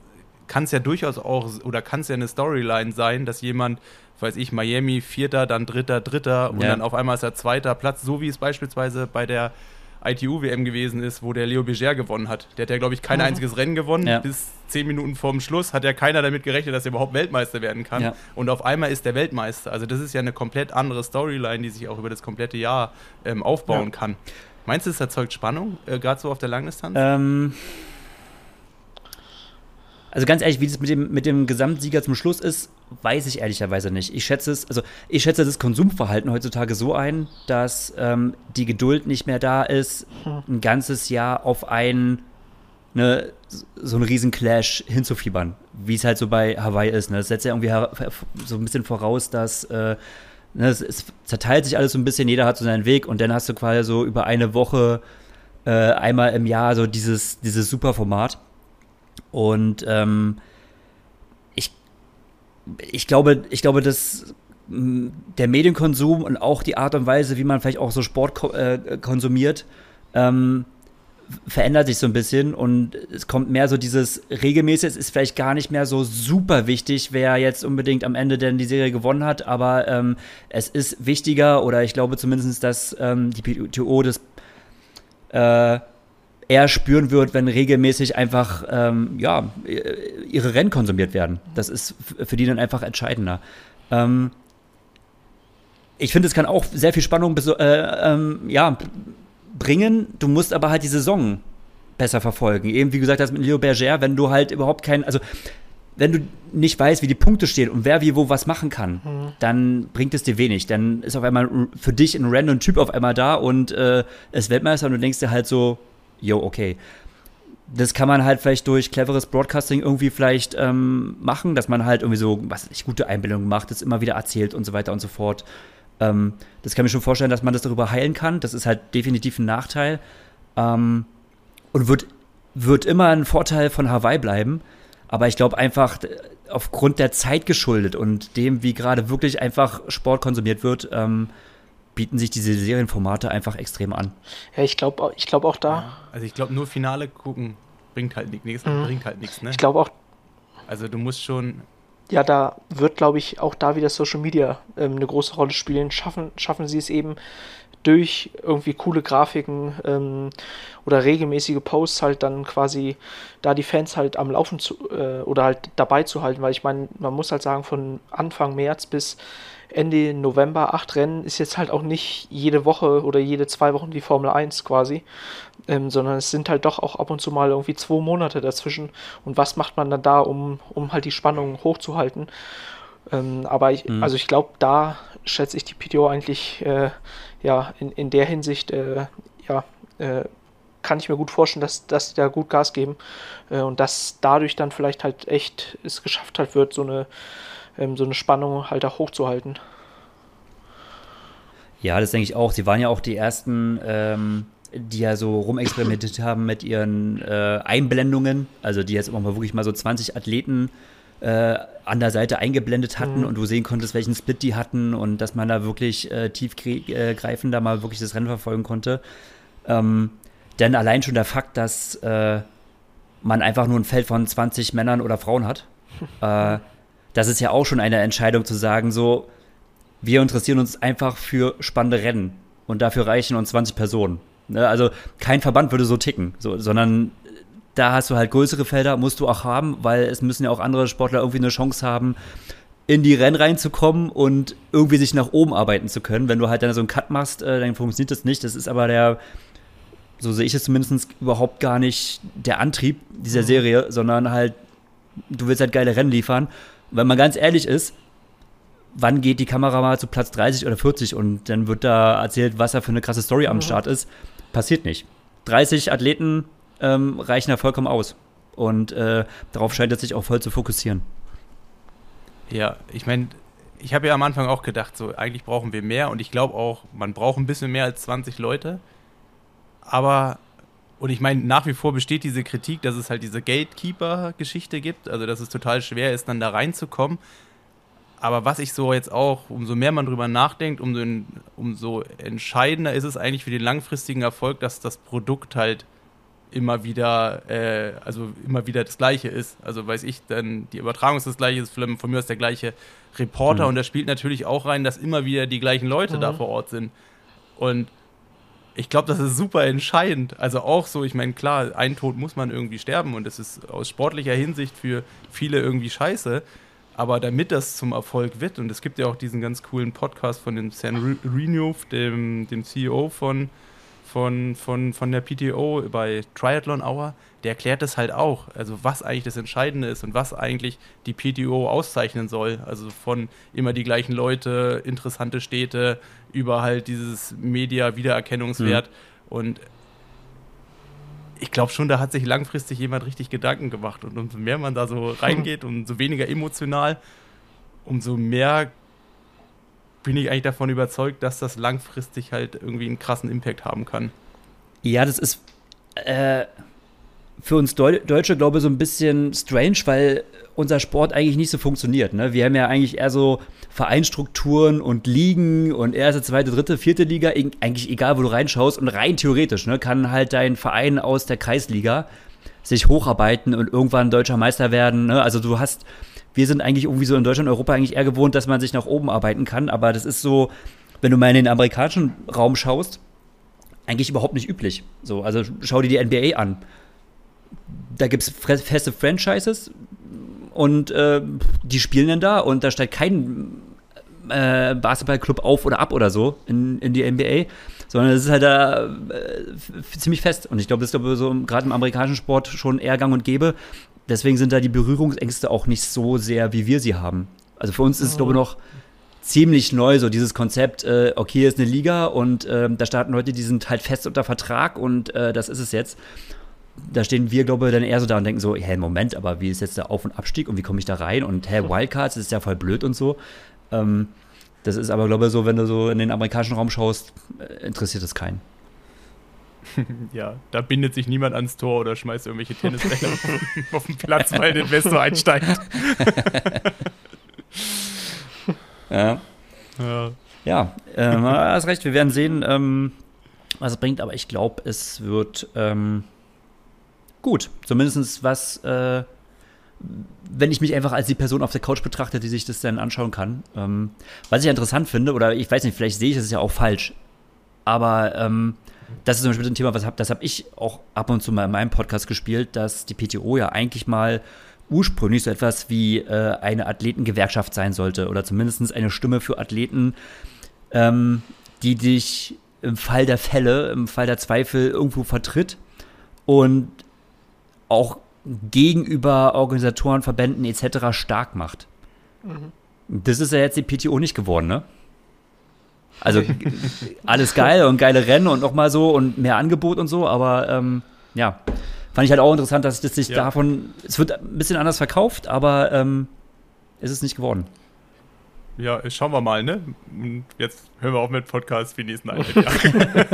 [SPEAKER 2] kann es ja durchaus auch, oder kann es ja eine Storyline sein, dass jemand, weiß ich, Miami Vierter, dann Dritter, Dritter und ja. dann auf einmal ist er Zweiter Platz, so wie es beispielsweise bei der ITU-WM gewesen ist, wo der Leo Beger gewonnen hat. Der hat ja, glaube ich, kein mhm. einziges Rennen gewonnen. Ja. Bis zehn Minuten vorm Schluss hat ja keiner damit gerechnet, dass er überhaupt Weltmeister werden kann. Ja. Und auf einmal ist der Weltmeister. Also das ist ja eine komplett andere Storyline, die sich auch über das komplette Jahr ähm, aufbauen kann. Meinst du, es erzeugt Spannung, äh, gerade so auf der Langdistanz?
[SPEAKER 3] Ähm also ganz ehrlich, wie das mit dem, mit dem Gesamtsieger zum Schluss ist, weiß ich ehrlicherweise nicht. Ich schätze es, also ich schätze das Konsumverhalten heutzutage so ein, dass ähm, die Geduld nicht mehr da ist, hm. ein ganzes Jahr auf einen ne, so einen riesen Clash hinzufiebern, wie es halt so bei Hawaii ist. Ne? Das setzt ja irgendwie so ein bisschen voraus, dass äh, ne, es, es, zerteilt sich alles so ein bisschen, jeder hat so seinen Weg und dann hast du quasi so über eine Woche äh, einmal im Jahr so dieses, dieses Superformat. Und ähm, ich, ich, glaube, ich glaube, dass der Medienkonsum und auch die Art und Weise, wie man vielleicht auch so Sport ko äh, konsumiert, ähm, verändert sich so ein bisschen. Und es kommt mehr so dieses regelmäßig, es ist vielleicht gar nicht mehr so super wichtig, wer jetzt unbedingt am Ende denn die Serie gewonnen hat, aber ähm, es ist wichtiger oder ich glaube zumindest, dass ähm, die PTO das äh, eher spüren wird, wenn regelmäßig einfach ähm, ja, ihre Rennen konsumiert werden. Das ist für die dann einfach entscheidender. Ähm, ich finde, es kann auch sehr viel Spannung äh, ähm, ja, bringen. Du musst aber halt die Saison besser verfolgen. Eben wie gesagt, das mit Leo Berger, wenn du halt überhaupt keinen, also wenn du nicht weißt, wie die Punkte stehen und wer wie wo was machen kann, mhm. dann bringt es dir wenig. Dann ist auf einmal für dich ein random Typ auf einmal da und äh, ist Weltmeister und du denkst dir halt so, yo, okay. Das kann man halt vielleicht durch cleveres Broadcasting irgendwie vielleicht ähm, machen, dass man halt irgendwie so, was ich gute Einbildungen macht, das immer wieder erzählt und so weiter und so fort. Ähm, das kann ich mir schon vorstellen, dass man das darüber heilen kann. Das ist halt definitiv ein Nachteil. Ähm, und wird, wird immer ein Vorteil von Hawaii bleiben. Aber ich glaube einfach, aufgrund der Zeit geschuldet und dem, wie gerade wirklich einfach Sport konsumiert wird, ähm, bieten sich diese Serienformate einfach extrem an.
[SPEAKER 4] Ja, ich glaube ich glaub auch da. Ja,
[SPEAKER 2] also ich glaube, nur Finale gucken bringt halt nichts. Mhm. Bringt halt nichts, ne?
[SPEAKER 4] Ich glaube auch.
[SPEAKER 2] Also du musst schon.
[SPEAKER 4] Ja, da wird, glaube ich, auch da wieder Social Media ähm, eine große Rolle spielen. Schaffen, schaffen sie es eben durch irgendwie coole Grafiken ähm, oder regelmäßige Posts halt dann quasi da die Fans halt am Laufen zu äh, oder halt dabei zu halten, weil ich meine, man muss halt sagen, von Anfang März bis Ende November acht Rennen ist jetzt halt auch nicht jede Woche oder jede zwei Wochen die Formel 1 quasi, ähm, sondern es sind halt doch auch ab und zu mal irgendwie zwei Monate dazwischen. Und was macht man dann da, um, um halt die Spannung hochzuhalten? Ähm, aber ich, mhm. also ich glaube, da schätze ich die PTO eigentlich äh, ja in, in der Hinsicht äh, ja äh, kann ich mir gut vorstellen, dass, dass die da gut Gas geben äh, und dass dadurch dann vielleicht halt echt es geschafft halt wird, so eine ähm, so eine Spannung halt auch hochzuhalten.
[SPEAKER 3] Ja, das denke ich auch. Sie waren ja auch die ersten, ähm, die ja so rumexperimentiert haben mit ihren äh, Einblendungen. Also die jetzt immer mal wirklich mal so 20 Athleten äh, an der Seite eingeblendet hatten mhm. und du sehen konntest, welchen Split die hatten und dass man da wirklich äh, tiefgreifender äh, mal wirklich das Rennen verfolgen konnte. Ähm, denn allein schon der Fakt, dass äh, man einfach nur ein Feld von 20 Männern oder Frauen hat, äh, das ist ja auch schon eine Entscheidung zu sagen, so, wir interessieren uns einfach für spannende Rennen und dafür reichen uns 20 Personen. Ne? Also kein Verband würde so ticken, so, sondern da hast du halt größere Felder, musst du auch haben, weil es müssen ja auch andere Sportler irgendwie eine Chance haben, in die Rennen reinzukommen und irgendwie sich nach oben arbeiten zu können. Wenn du halt dann so einen Cut machst, äh, dann funktioniert das nicht. Das ist aber der, so sehe ich es zumindest überhaupt gar nicht der Antrieb dieser mhm. Serie, sondern halt, du willst halt geile Rennen liefern wenn man ganz ehrlich ist, wann geht die Kamera mal zu Platz 30 oder 40 und dann wird da erzählt, was da für eine krasse Story am mhm. Start ist. Passiert nicht. 30 Athleten ähm, reichen da vollkommen aus. Und äh, darauf scheint es sich auch voll zu fokussieren.
[SPEAKER 2] Ja, ich meine, ich habe ja am Anfang auch gedacht, so eigentlich brauchen wir mehr und ich glaube auch, man braucht ein bisschen mehr als 20 Leute. Aber, und ich meine, nach wie vor besteht diese Kritik, dass es halt diese Gatekeeper-Geschichte gibt, also dass es total schwer ist, dann da reinzukommen. Aber was ich so jetzt auch, umso mehr man drüber nachdenkt, umso, umso entscheidender ist es eigentlich für den langfristigen Erfolg, dass das Produkt halt immer wieder, äh, also immer wieder das Gleiche ist. Also weiß ich, dann die Übertragung ist das Gleiche, ist von mir aus der gleiche Reporter mhm. und da spielt natürlich auch rein, dass immer wieder die gleichen Leute mhm. da vor Ort sind. Und ich glaube, das ist super entscheidend. Also auch so, ich meine, klar, ein Tod muss man irgendwie sterben und das ist aus sportlicher Hinsicht für viele irgendwie scheiße. Aber damit das zum Erfolg wird, und es gibt ja auch diesen ganz coolen Podcast von dem Sam Renewf, dem, dem CEO von von, von, von der PTO bei Triathlon Hour, der erklärt das halt auch. Also was eigentlich das Entscheidende ist und was eigentlich die PTO auszeichnen soll. Also von immer die gleichen Leute, interessante Städte, über halt dieses Media-Wiedererkennungswert. Mhm. Und ich glaube schon, da hat sich langfristig jemand richtig Gedanken gemacht. Und umso mehr man da so reingeht, umso weniger emotional, umso mehr bin ich eigentlich davon überzeugt, dass das langfristig halt irgendwie einen krassen Impact haben kann.
[SPEAKER 3] Ja, das ist äh, für uns Deu Deutsche, glaube ich, so ein bisschen strange, weil unser Sport eigentlich nicht so funktioniert. Ne? Wir haben ja eigentlich eher so Vereinstrukturen und Ligen und erste, zweite, dritte, vierte Liga, eigentlich egal, wo du reinschaust. Und rein theoretisch ne, kann halt dein Verein aus der Kreisliga sich hocharbeiten und irgendwann deutscher Meister werden. Ne? Also du hast wir sind eigentlich irgendwie so in Deutschland, Europa eigentlich eher gewohnt, dass man sich nach oben arbeiten kann. Aber das ist so, wenn du mal in den amerikanischen Raum schaust, eigentlich überhaupt nicht üblich. So, also schau dir die NBA an. Da gibt es feste Franchises und äh, die spielen dann da und da steigt kein äh, Basketballclub auf oder ab oder so in, in die NBA, sondern es ist halt da äh, ziemlich fest. Und ich glaube, das ist glaube so gerade im amerikanischen Sport schon eher gang und gäbe, deswegen sind da die Berührungsängste auch nicht so sehr, wie wir sie haben. Also für uns ist es, glaube ich, noch ziemlich neu, so dieses Konzept, äh, okay, hier ist eine Liga und äh, da starten Leute, die sind halt fest unter Vertrag und äh, das ist es jetzt. Da stehen wir, glaube ich, dann eher so da und denken so, hä, Moment, aber wie ist jetzt der Auf- und Abstieg und wie komme ich da rein? Und hä, Wildcards, das ist ja voll blöd und so. Ähm, das ist aber, glaube ich, so, wenn du so in den amerikanischen Raum schaust, äh, interessiert es keinen.
[SPEAKER 2] ja, da bindet sich niemand ans Tor oder schmeißt irgendwelche Tennisbälle auf den Platz, weil der Investor einsteigt.
[SPEAKER 3] ja. Ja, ja äh, hast recht, wir werden sehen, ähm, was es bringt, aber ich glaube, es wird ähm, gut. Zumindest was, äh, wenn ich mich einfach als die Person auf der Couch betrachte, die sich das dann anschauen kann. Ähm, was ich interessant finde, oder ich weiß nicht, vielleicht sehe ich es ja auch falsch, aber ähm, das ist zum Beispiel ein Thema, was hab, das habe ich auch ab und zu mal in meinem Podcast gespielt, dass die PTO ja eigentlich mal ursprünglich so etwas wie äh, eine Athletengewerkschaft sein sollte oder zumindest eine Stimme für Athleten, ähm, die dich im Fall der Fälle, im Fall der Zweifel irgendwo vertritt und auch gegenüber Organisatoren, Verbänden etc. stark macht. Mhm. Das ist ja jetzt die PTO nicht geworden, ne? Also alles geil und geile Rennen und nochmal so und mehr Angebot und so, aber ähm, ja, fand ich halt auch interessant, dass das sich ja. davon, es wird ein bisschen anders verkauft, aber ähm, ist es nicht geworden.
[SPEAKER 2] Ja, schauen wir mal, ne? Jetzt hören wir auf mit Podcasts für die nächsten eineinhalb Jahre.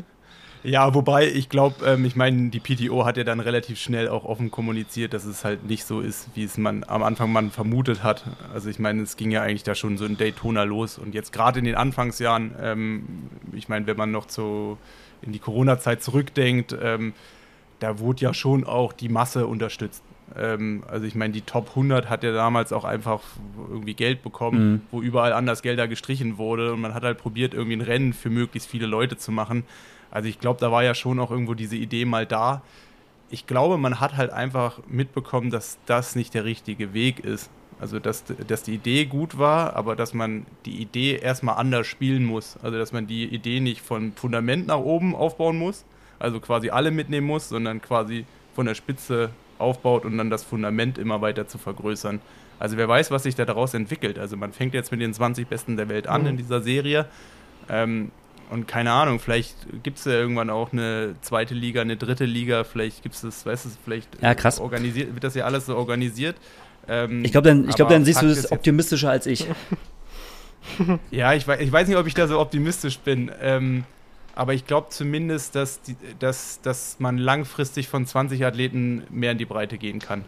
[SPEAKER 2] Ja, wobei ich glaube, ähm, ich meine, die PTO hat ja dann relativ schnell auch offen kommuniziert, dass es halt nicht so ist, wie es man am Anfang man vermutet hat. Also ich meine, es ging ja eigentlich da schon so in Daytona los und jetzt gerade in den Anfangsjahren, ähm, ich meine, wenn man noch so in die Corona-Zeit zurückdenkt, ähm, da wurde ja schon auch die Masse unterstützt. Ähm, also ich meine, die Top 100 hat ja damals auch einfach irgendwie Geld bekommen, mhm. wo überall anders Gelder gestrichen wurde und man hat halt probiert, irgendwie ein Rennen für möglichst viele Leute zu machen. Also ich glaube, da war ja schon auch irgendwo diese Idee mal da. Ich glaube, man hat halt einfach mitbekommen, dass das nicht der richtige Weg ist. Also dass, dass die Idee gut war, aber dass man die Idee erstmal anders spielen muss. Also dass man die Idee nicht von Fundament nach oben aufbauen muss, also quasi alle mitnehmen muss, sondern quasi von der Spitze aufbaut und dann das Fundament immer weiter zu vergrößern. Also wer weiß, was sich da daraus entwickelt. Also man fängt jetzt mit den 20 Besten der Welt an mhm. in dieser Serie. Ähm, und keine Ahnung, vielleicht gibt es ja irgendwann auch eine zweite Liga, eine dritte Liga, vielleicht gibt es das, weißt du, vielleicht
[SPEAKER 3] ja, krass.
[SPEAKER 2] organisiert, wird das ja alles so organisiert.
[SPEAKER 3] Ähm, ich glaube, dann, glaub, dann siehst du das optimistischer als ich.
[SPEAKER 2] ja, ich weiß, ich weiß nicht, ob ich da so optimistisch bin. Ähm, aber ich glaube zumindest, dass, die, dass, dass man langfristig von 20 Athleten mehr in die Breite gehen kann.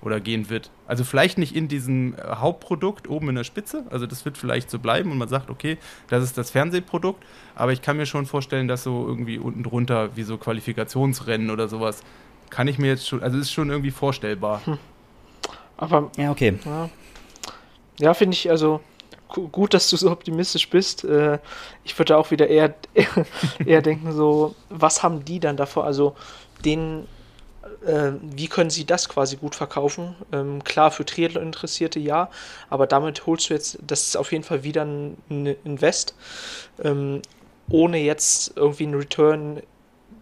[SPEAKER 2] Oder gehen wird. Also vielleicht nicht in diesem äh, Hauptprodukt oben in der Spitze. Also das wird vielleicht so bleiben und man sagt, okay, das ist das Fernsehprodukt. Aber ich kann mir schon vorstellen, dass so irgendwie unten drunter, wie so Qualifikationsrennen oder sowas, kann ich mir jetzt schon, also ist schon irgendwie vorstellbar. Hm.
[SPEAKER 4] Aber. Ja, okay. Ja, ja finde ich, also gut, dass du so optimistisch bist. Äh, ich würde auch wieder eher, eher denken, so, was haben die dann davor? Also, den, äh, wie können sie das quasi gut verkaufen? Ähm, klar, für Triathlon-Interessierte ja, aber damit holst du jetzt, das ist auf jeden Fall wieder ein, Invest, ähm, ohne jetzt irgendwie einen Return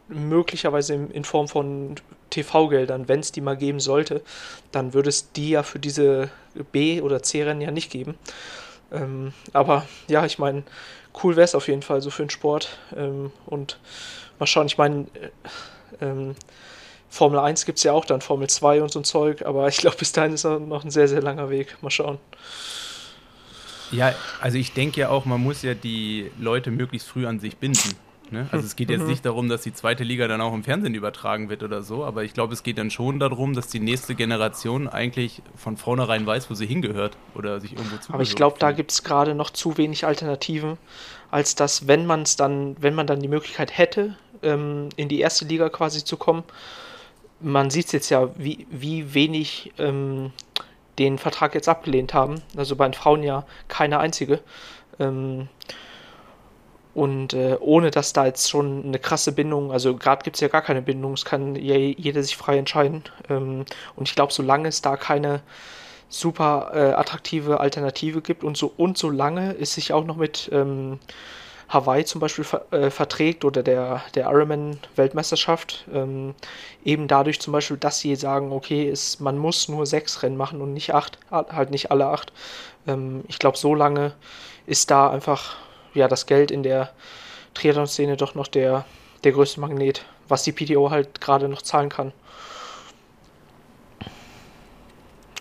[SPEAKER 4] möglicherweise in, in Form von TV-Geldern, wenn es die mal geben sollte, dann würde es die ja für diese B- oder C-Rennen ja nicht geben. Ähm, aber ja, ich meine, cool wäre es auf jeden Fall so für den Sport. Ähm, und mal schauen, ich meine, äh, ähm, Formel 1 gibt es ja auch dann, Formel 2 und so ein Zeug, aber ich glaube, bis dahin ist noch ein sehr, sehr langer Weg. Mal schauen.
[SPEAKER 2] Ja, also ich denke ja auch, man muss ja die Leute möglichst früh an sich binden. Ne? Also es geht jetzt mhm. nicht darum, dass die zweite Liga dann auch im Fernsehen übertragen wird oder so, aber ich glaube, es geht dann schon darum, dass die nächste Generation eigentlich von vornherein weiß, wo sie hingehört oder sich irgendwo
[SPEAKER 4] zu. Aber ich glaube, da gibt es gerade noch zu wenig Alternativen, als dass, wenn man es dann, wenn man dann die Möglichkeit hätte, ähm, in die erste Liga quasi zu kommen, man sieht es jetzt ja, wie, wie wenig ähm, den Vertrag jetzt abgelehnt haben. Also bei den Frauen ja keine einzige. Ähm, und äh, ohne dass da jetzt schon eine krasse Bindung, also gerade gibt es ja gar keine Bindung, es kann je, jeder sich frei entscheiden. Ähm, und ich glaube, solange es da keine super äh, attraktive Alternative gibt und so und solange es sich auch noch mit ähm, Hawaii zum Beispiel ver äh, verträgt oder der, der Ironman-Weltmeisterschaft, ähm, eben dadurch zum Beispiel, dass sie sagen, okay, ist, man muss nur sechs Rennen machen und nicht acht, halt nicht alle acht. Ähm, ich glaube, so lange ist da einfach ja, das Geld in der Triathlon-Szene doch noch der, der größte Magnet, was die PTO halt gerade noch zahlen kann.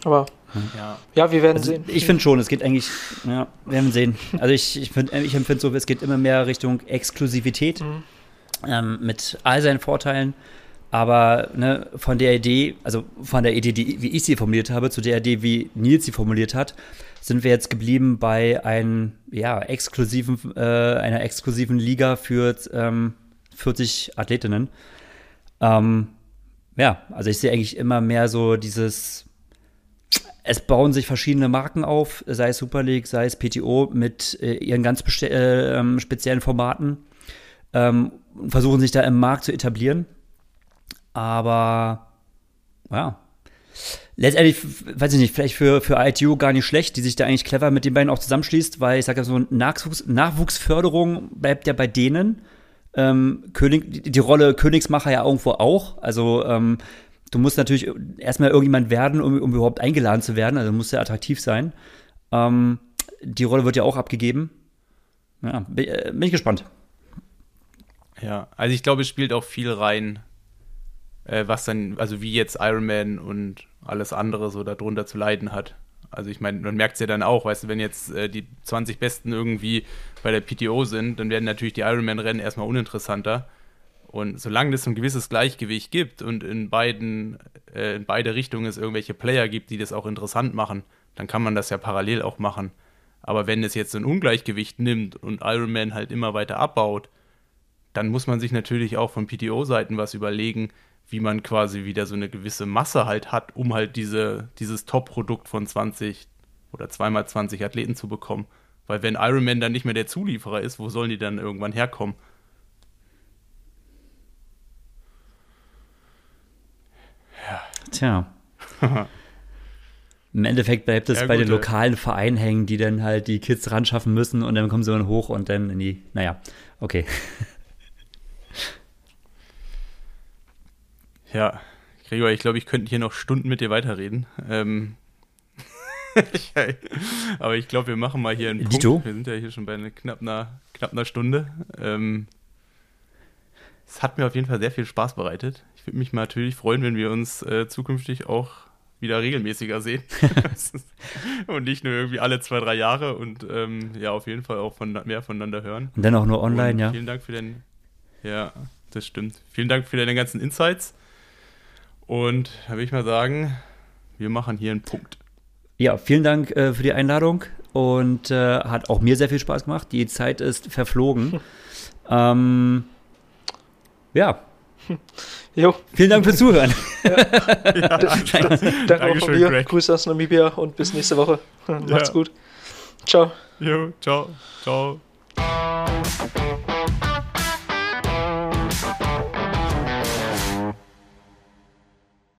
[SPEAKER 4] Aber ja, ja wir werden
[SPEAKER 3] also
[SPEAKER 4] sehen.
[SPEAKER 3] Ich finde schon, es geht eigentlich, ja, wir werden sehen. Also ich, ich, ich empfinde so, es geht immer mehr Richtung Exklusivität mhm. ähm, mit all seinen Vorteilen. Aber ne, von der Idee, also von der Idee, die, wie ich sie formuliert habe, zu der Idee, wie Nils sie formuliert hat, sind wir jetzt geblieben bei einem, ja, exklusiven, äh, einer exklusiven Liga für ähm, 40 Athletinnen. Ähm, ja, also ich sehe eigentlich immer mehr so dieses, es bauen sich verschiedene Marken auf, sei es Super League, sei es PTO, mit äh, ihren ganz äh, ähm, speziellen Formaten ähm, versuchen sich da im Markt zu etablieren. Aber ja, letztendlich, weiß ich nicht, vielleicht für, für ITU gar nicht schlecht, die sich da eigentlich clever mit den beiden auch zusammenschließt, weil ich sage so, Nachwuchs, Nachwuchsförderung bleibt ja bei denen. Ähm, König, die Rolle Königsmacher ja irgendwo auch. Also ähm, du musst natürlich erstmal irgendjemand werden, um, um überhaupt eingeladen zu werden. Also muss ja attraktiv sein. Ähm, die Rolle wird ja auch abgegeben. Ja, bin, äh, bin ich gespannt.
[SPEAKER 2] Ja, also ich glaube, es spielt auch viel rein, äh, was dann, also wie jetzt Iron Man und alles andere so darunter zu leiden hat. Also ich meine, man merkt es ja dann auch, weißt du, wenn jetzt äh, die 20 Besten irgendwie bei der PTO sind, dann werden natürlich die Ironman-Rennen erstmal uninteressanter. Und solange es ein gewisses Gleichgewicht gibt und in beiden, äh, in beide Richtungen es irgendwelche Player gibt, die das auch interessant machen, dann kann man das ja parallel auch machen. Aber wenn es jetzt ein Ungleichgewicht nimmt und Ironman halt immer weiter abbaut, dann muss man sich natürlich auch von PTO-Seiten was überlegen, wie man quasi wieder so eine gewisse Masse halt hat, um halt diese, dieses Top-Produkt von 20 oder zweimal 20 Athleten zu bekommen. Weil wenn Ironman dann nicht mehr der Zulieferer ist, wo sollen die dann irgendwann herkommen?
[SPEAKER 3] Tja. Im Endeffekt bleibt es ja, bei gut, den lokalen Vereinen hängen, die dann halt die Kids ran schaffen müssen und dann kommen sie dann hoch und dann in die, naja, okay.
[SPEAKER 2] Ja, Gregor, ich glaube, ich könnte hier noch Stunden mit dir weiterreden. Ähm. Aber ich glaube, wir machen mal hier einen
[SPEAKER 3] Dito?
[SPEAKER 2] Punkt. Wir sind ja hier schon bei einer, knapp, einer, knapp einer Stunde. Ähm, es hat mir auf jeden Fall sehr viel Spaß bereitet. Ich würde mich natürlich freuen, wenn wir uns äh, zukünftig auch wieder regelmäßiger sehen. und nicht nur irgendwie alle zwei, drei Jahre und ähm, ja, auf jeden Fall auch von, mehr voneinander hören.
[SPEAKER 3] Und dann auch nur online,
[SPEAKER 2] und
[SPEAKER 3] ja.
[SPEAKER 2] Vielen Dank für den. Ja, das stimmt. Vielen Dank für deine ganzen Insights. Und da würde ich mal sagen, wir machen hier einen Punkt.
[SPEAKER 3] Ja, vielen Dank äh, für die Einladung und äh, hat auch mir sehr viel Spaß gemacht. Die Zeit ist verflogen. ähm, ja.
[SPEAKER 4] Jo.
[SPEAKER 3] Vielen Dank fürs Zuhören.
[SPEAKER 4] Ja. ja. Danke auch von mir. Greg. Grüße aus Namibia und bis nächste Woche. Macht's ja. gut. Ciao.
[SPEAKER 2] Jo, ciao. Ciao.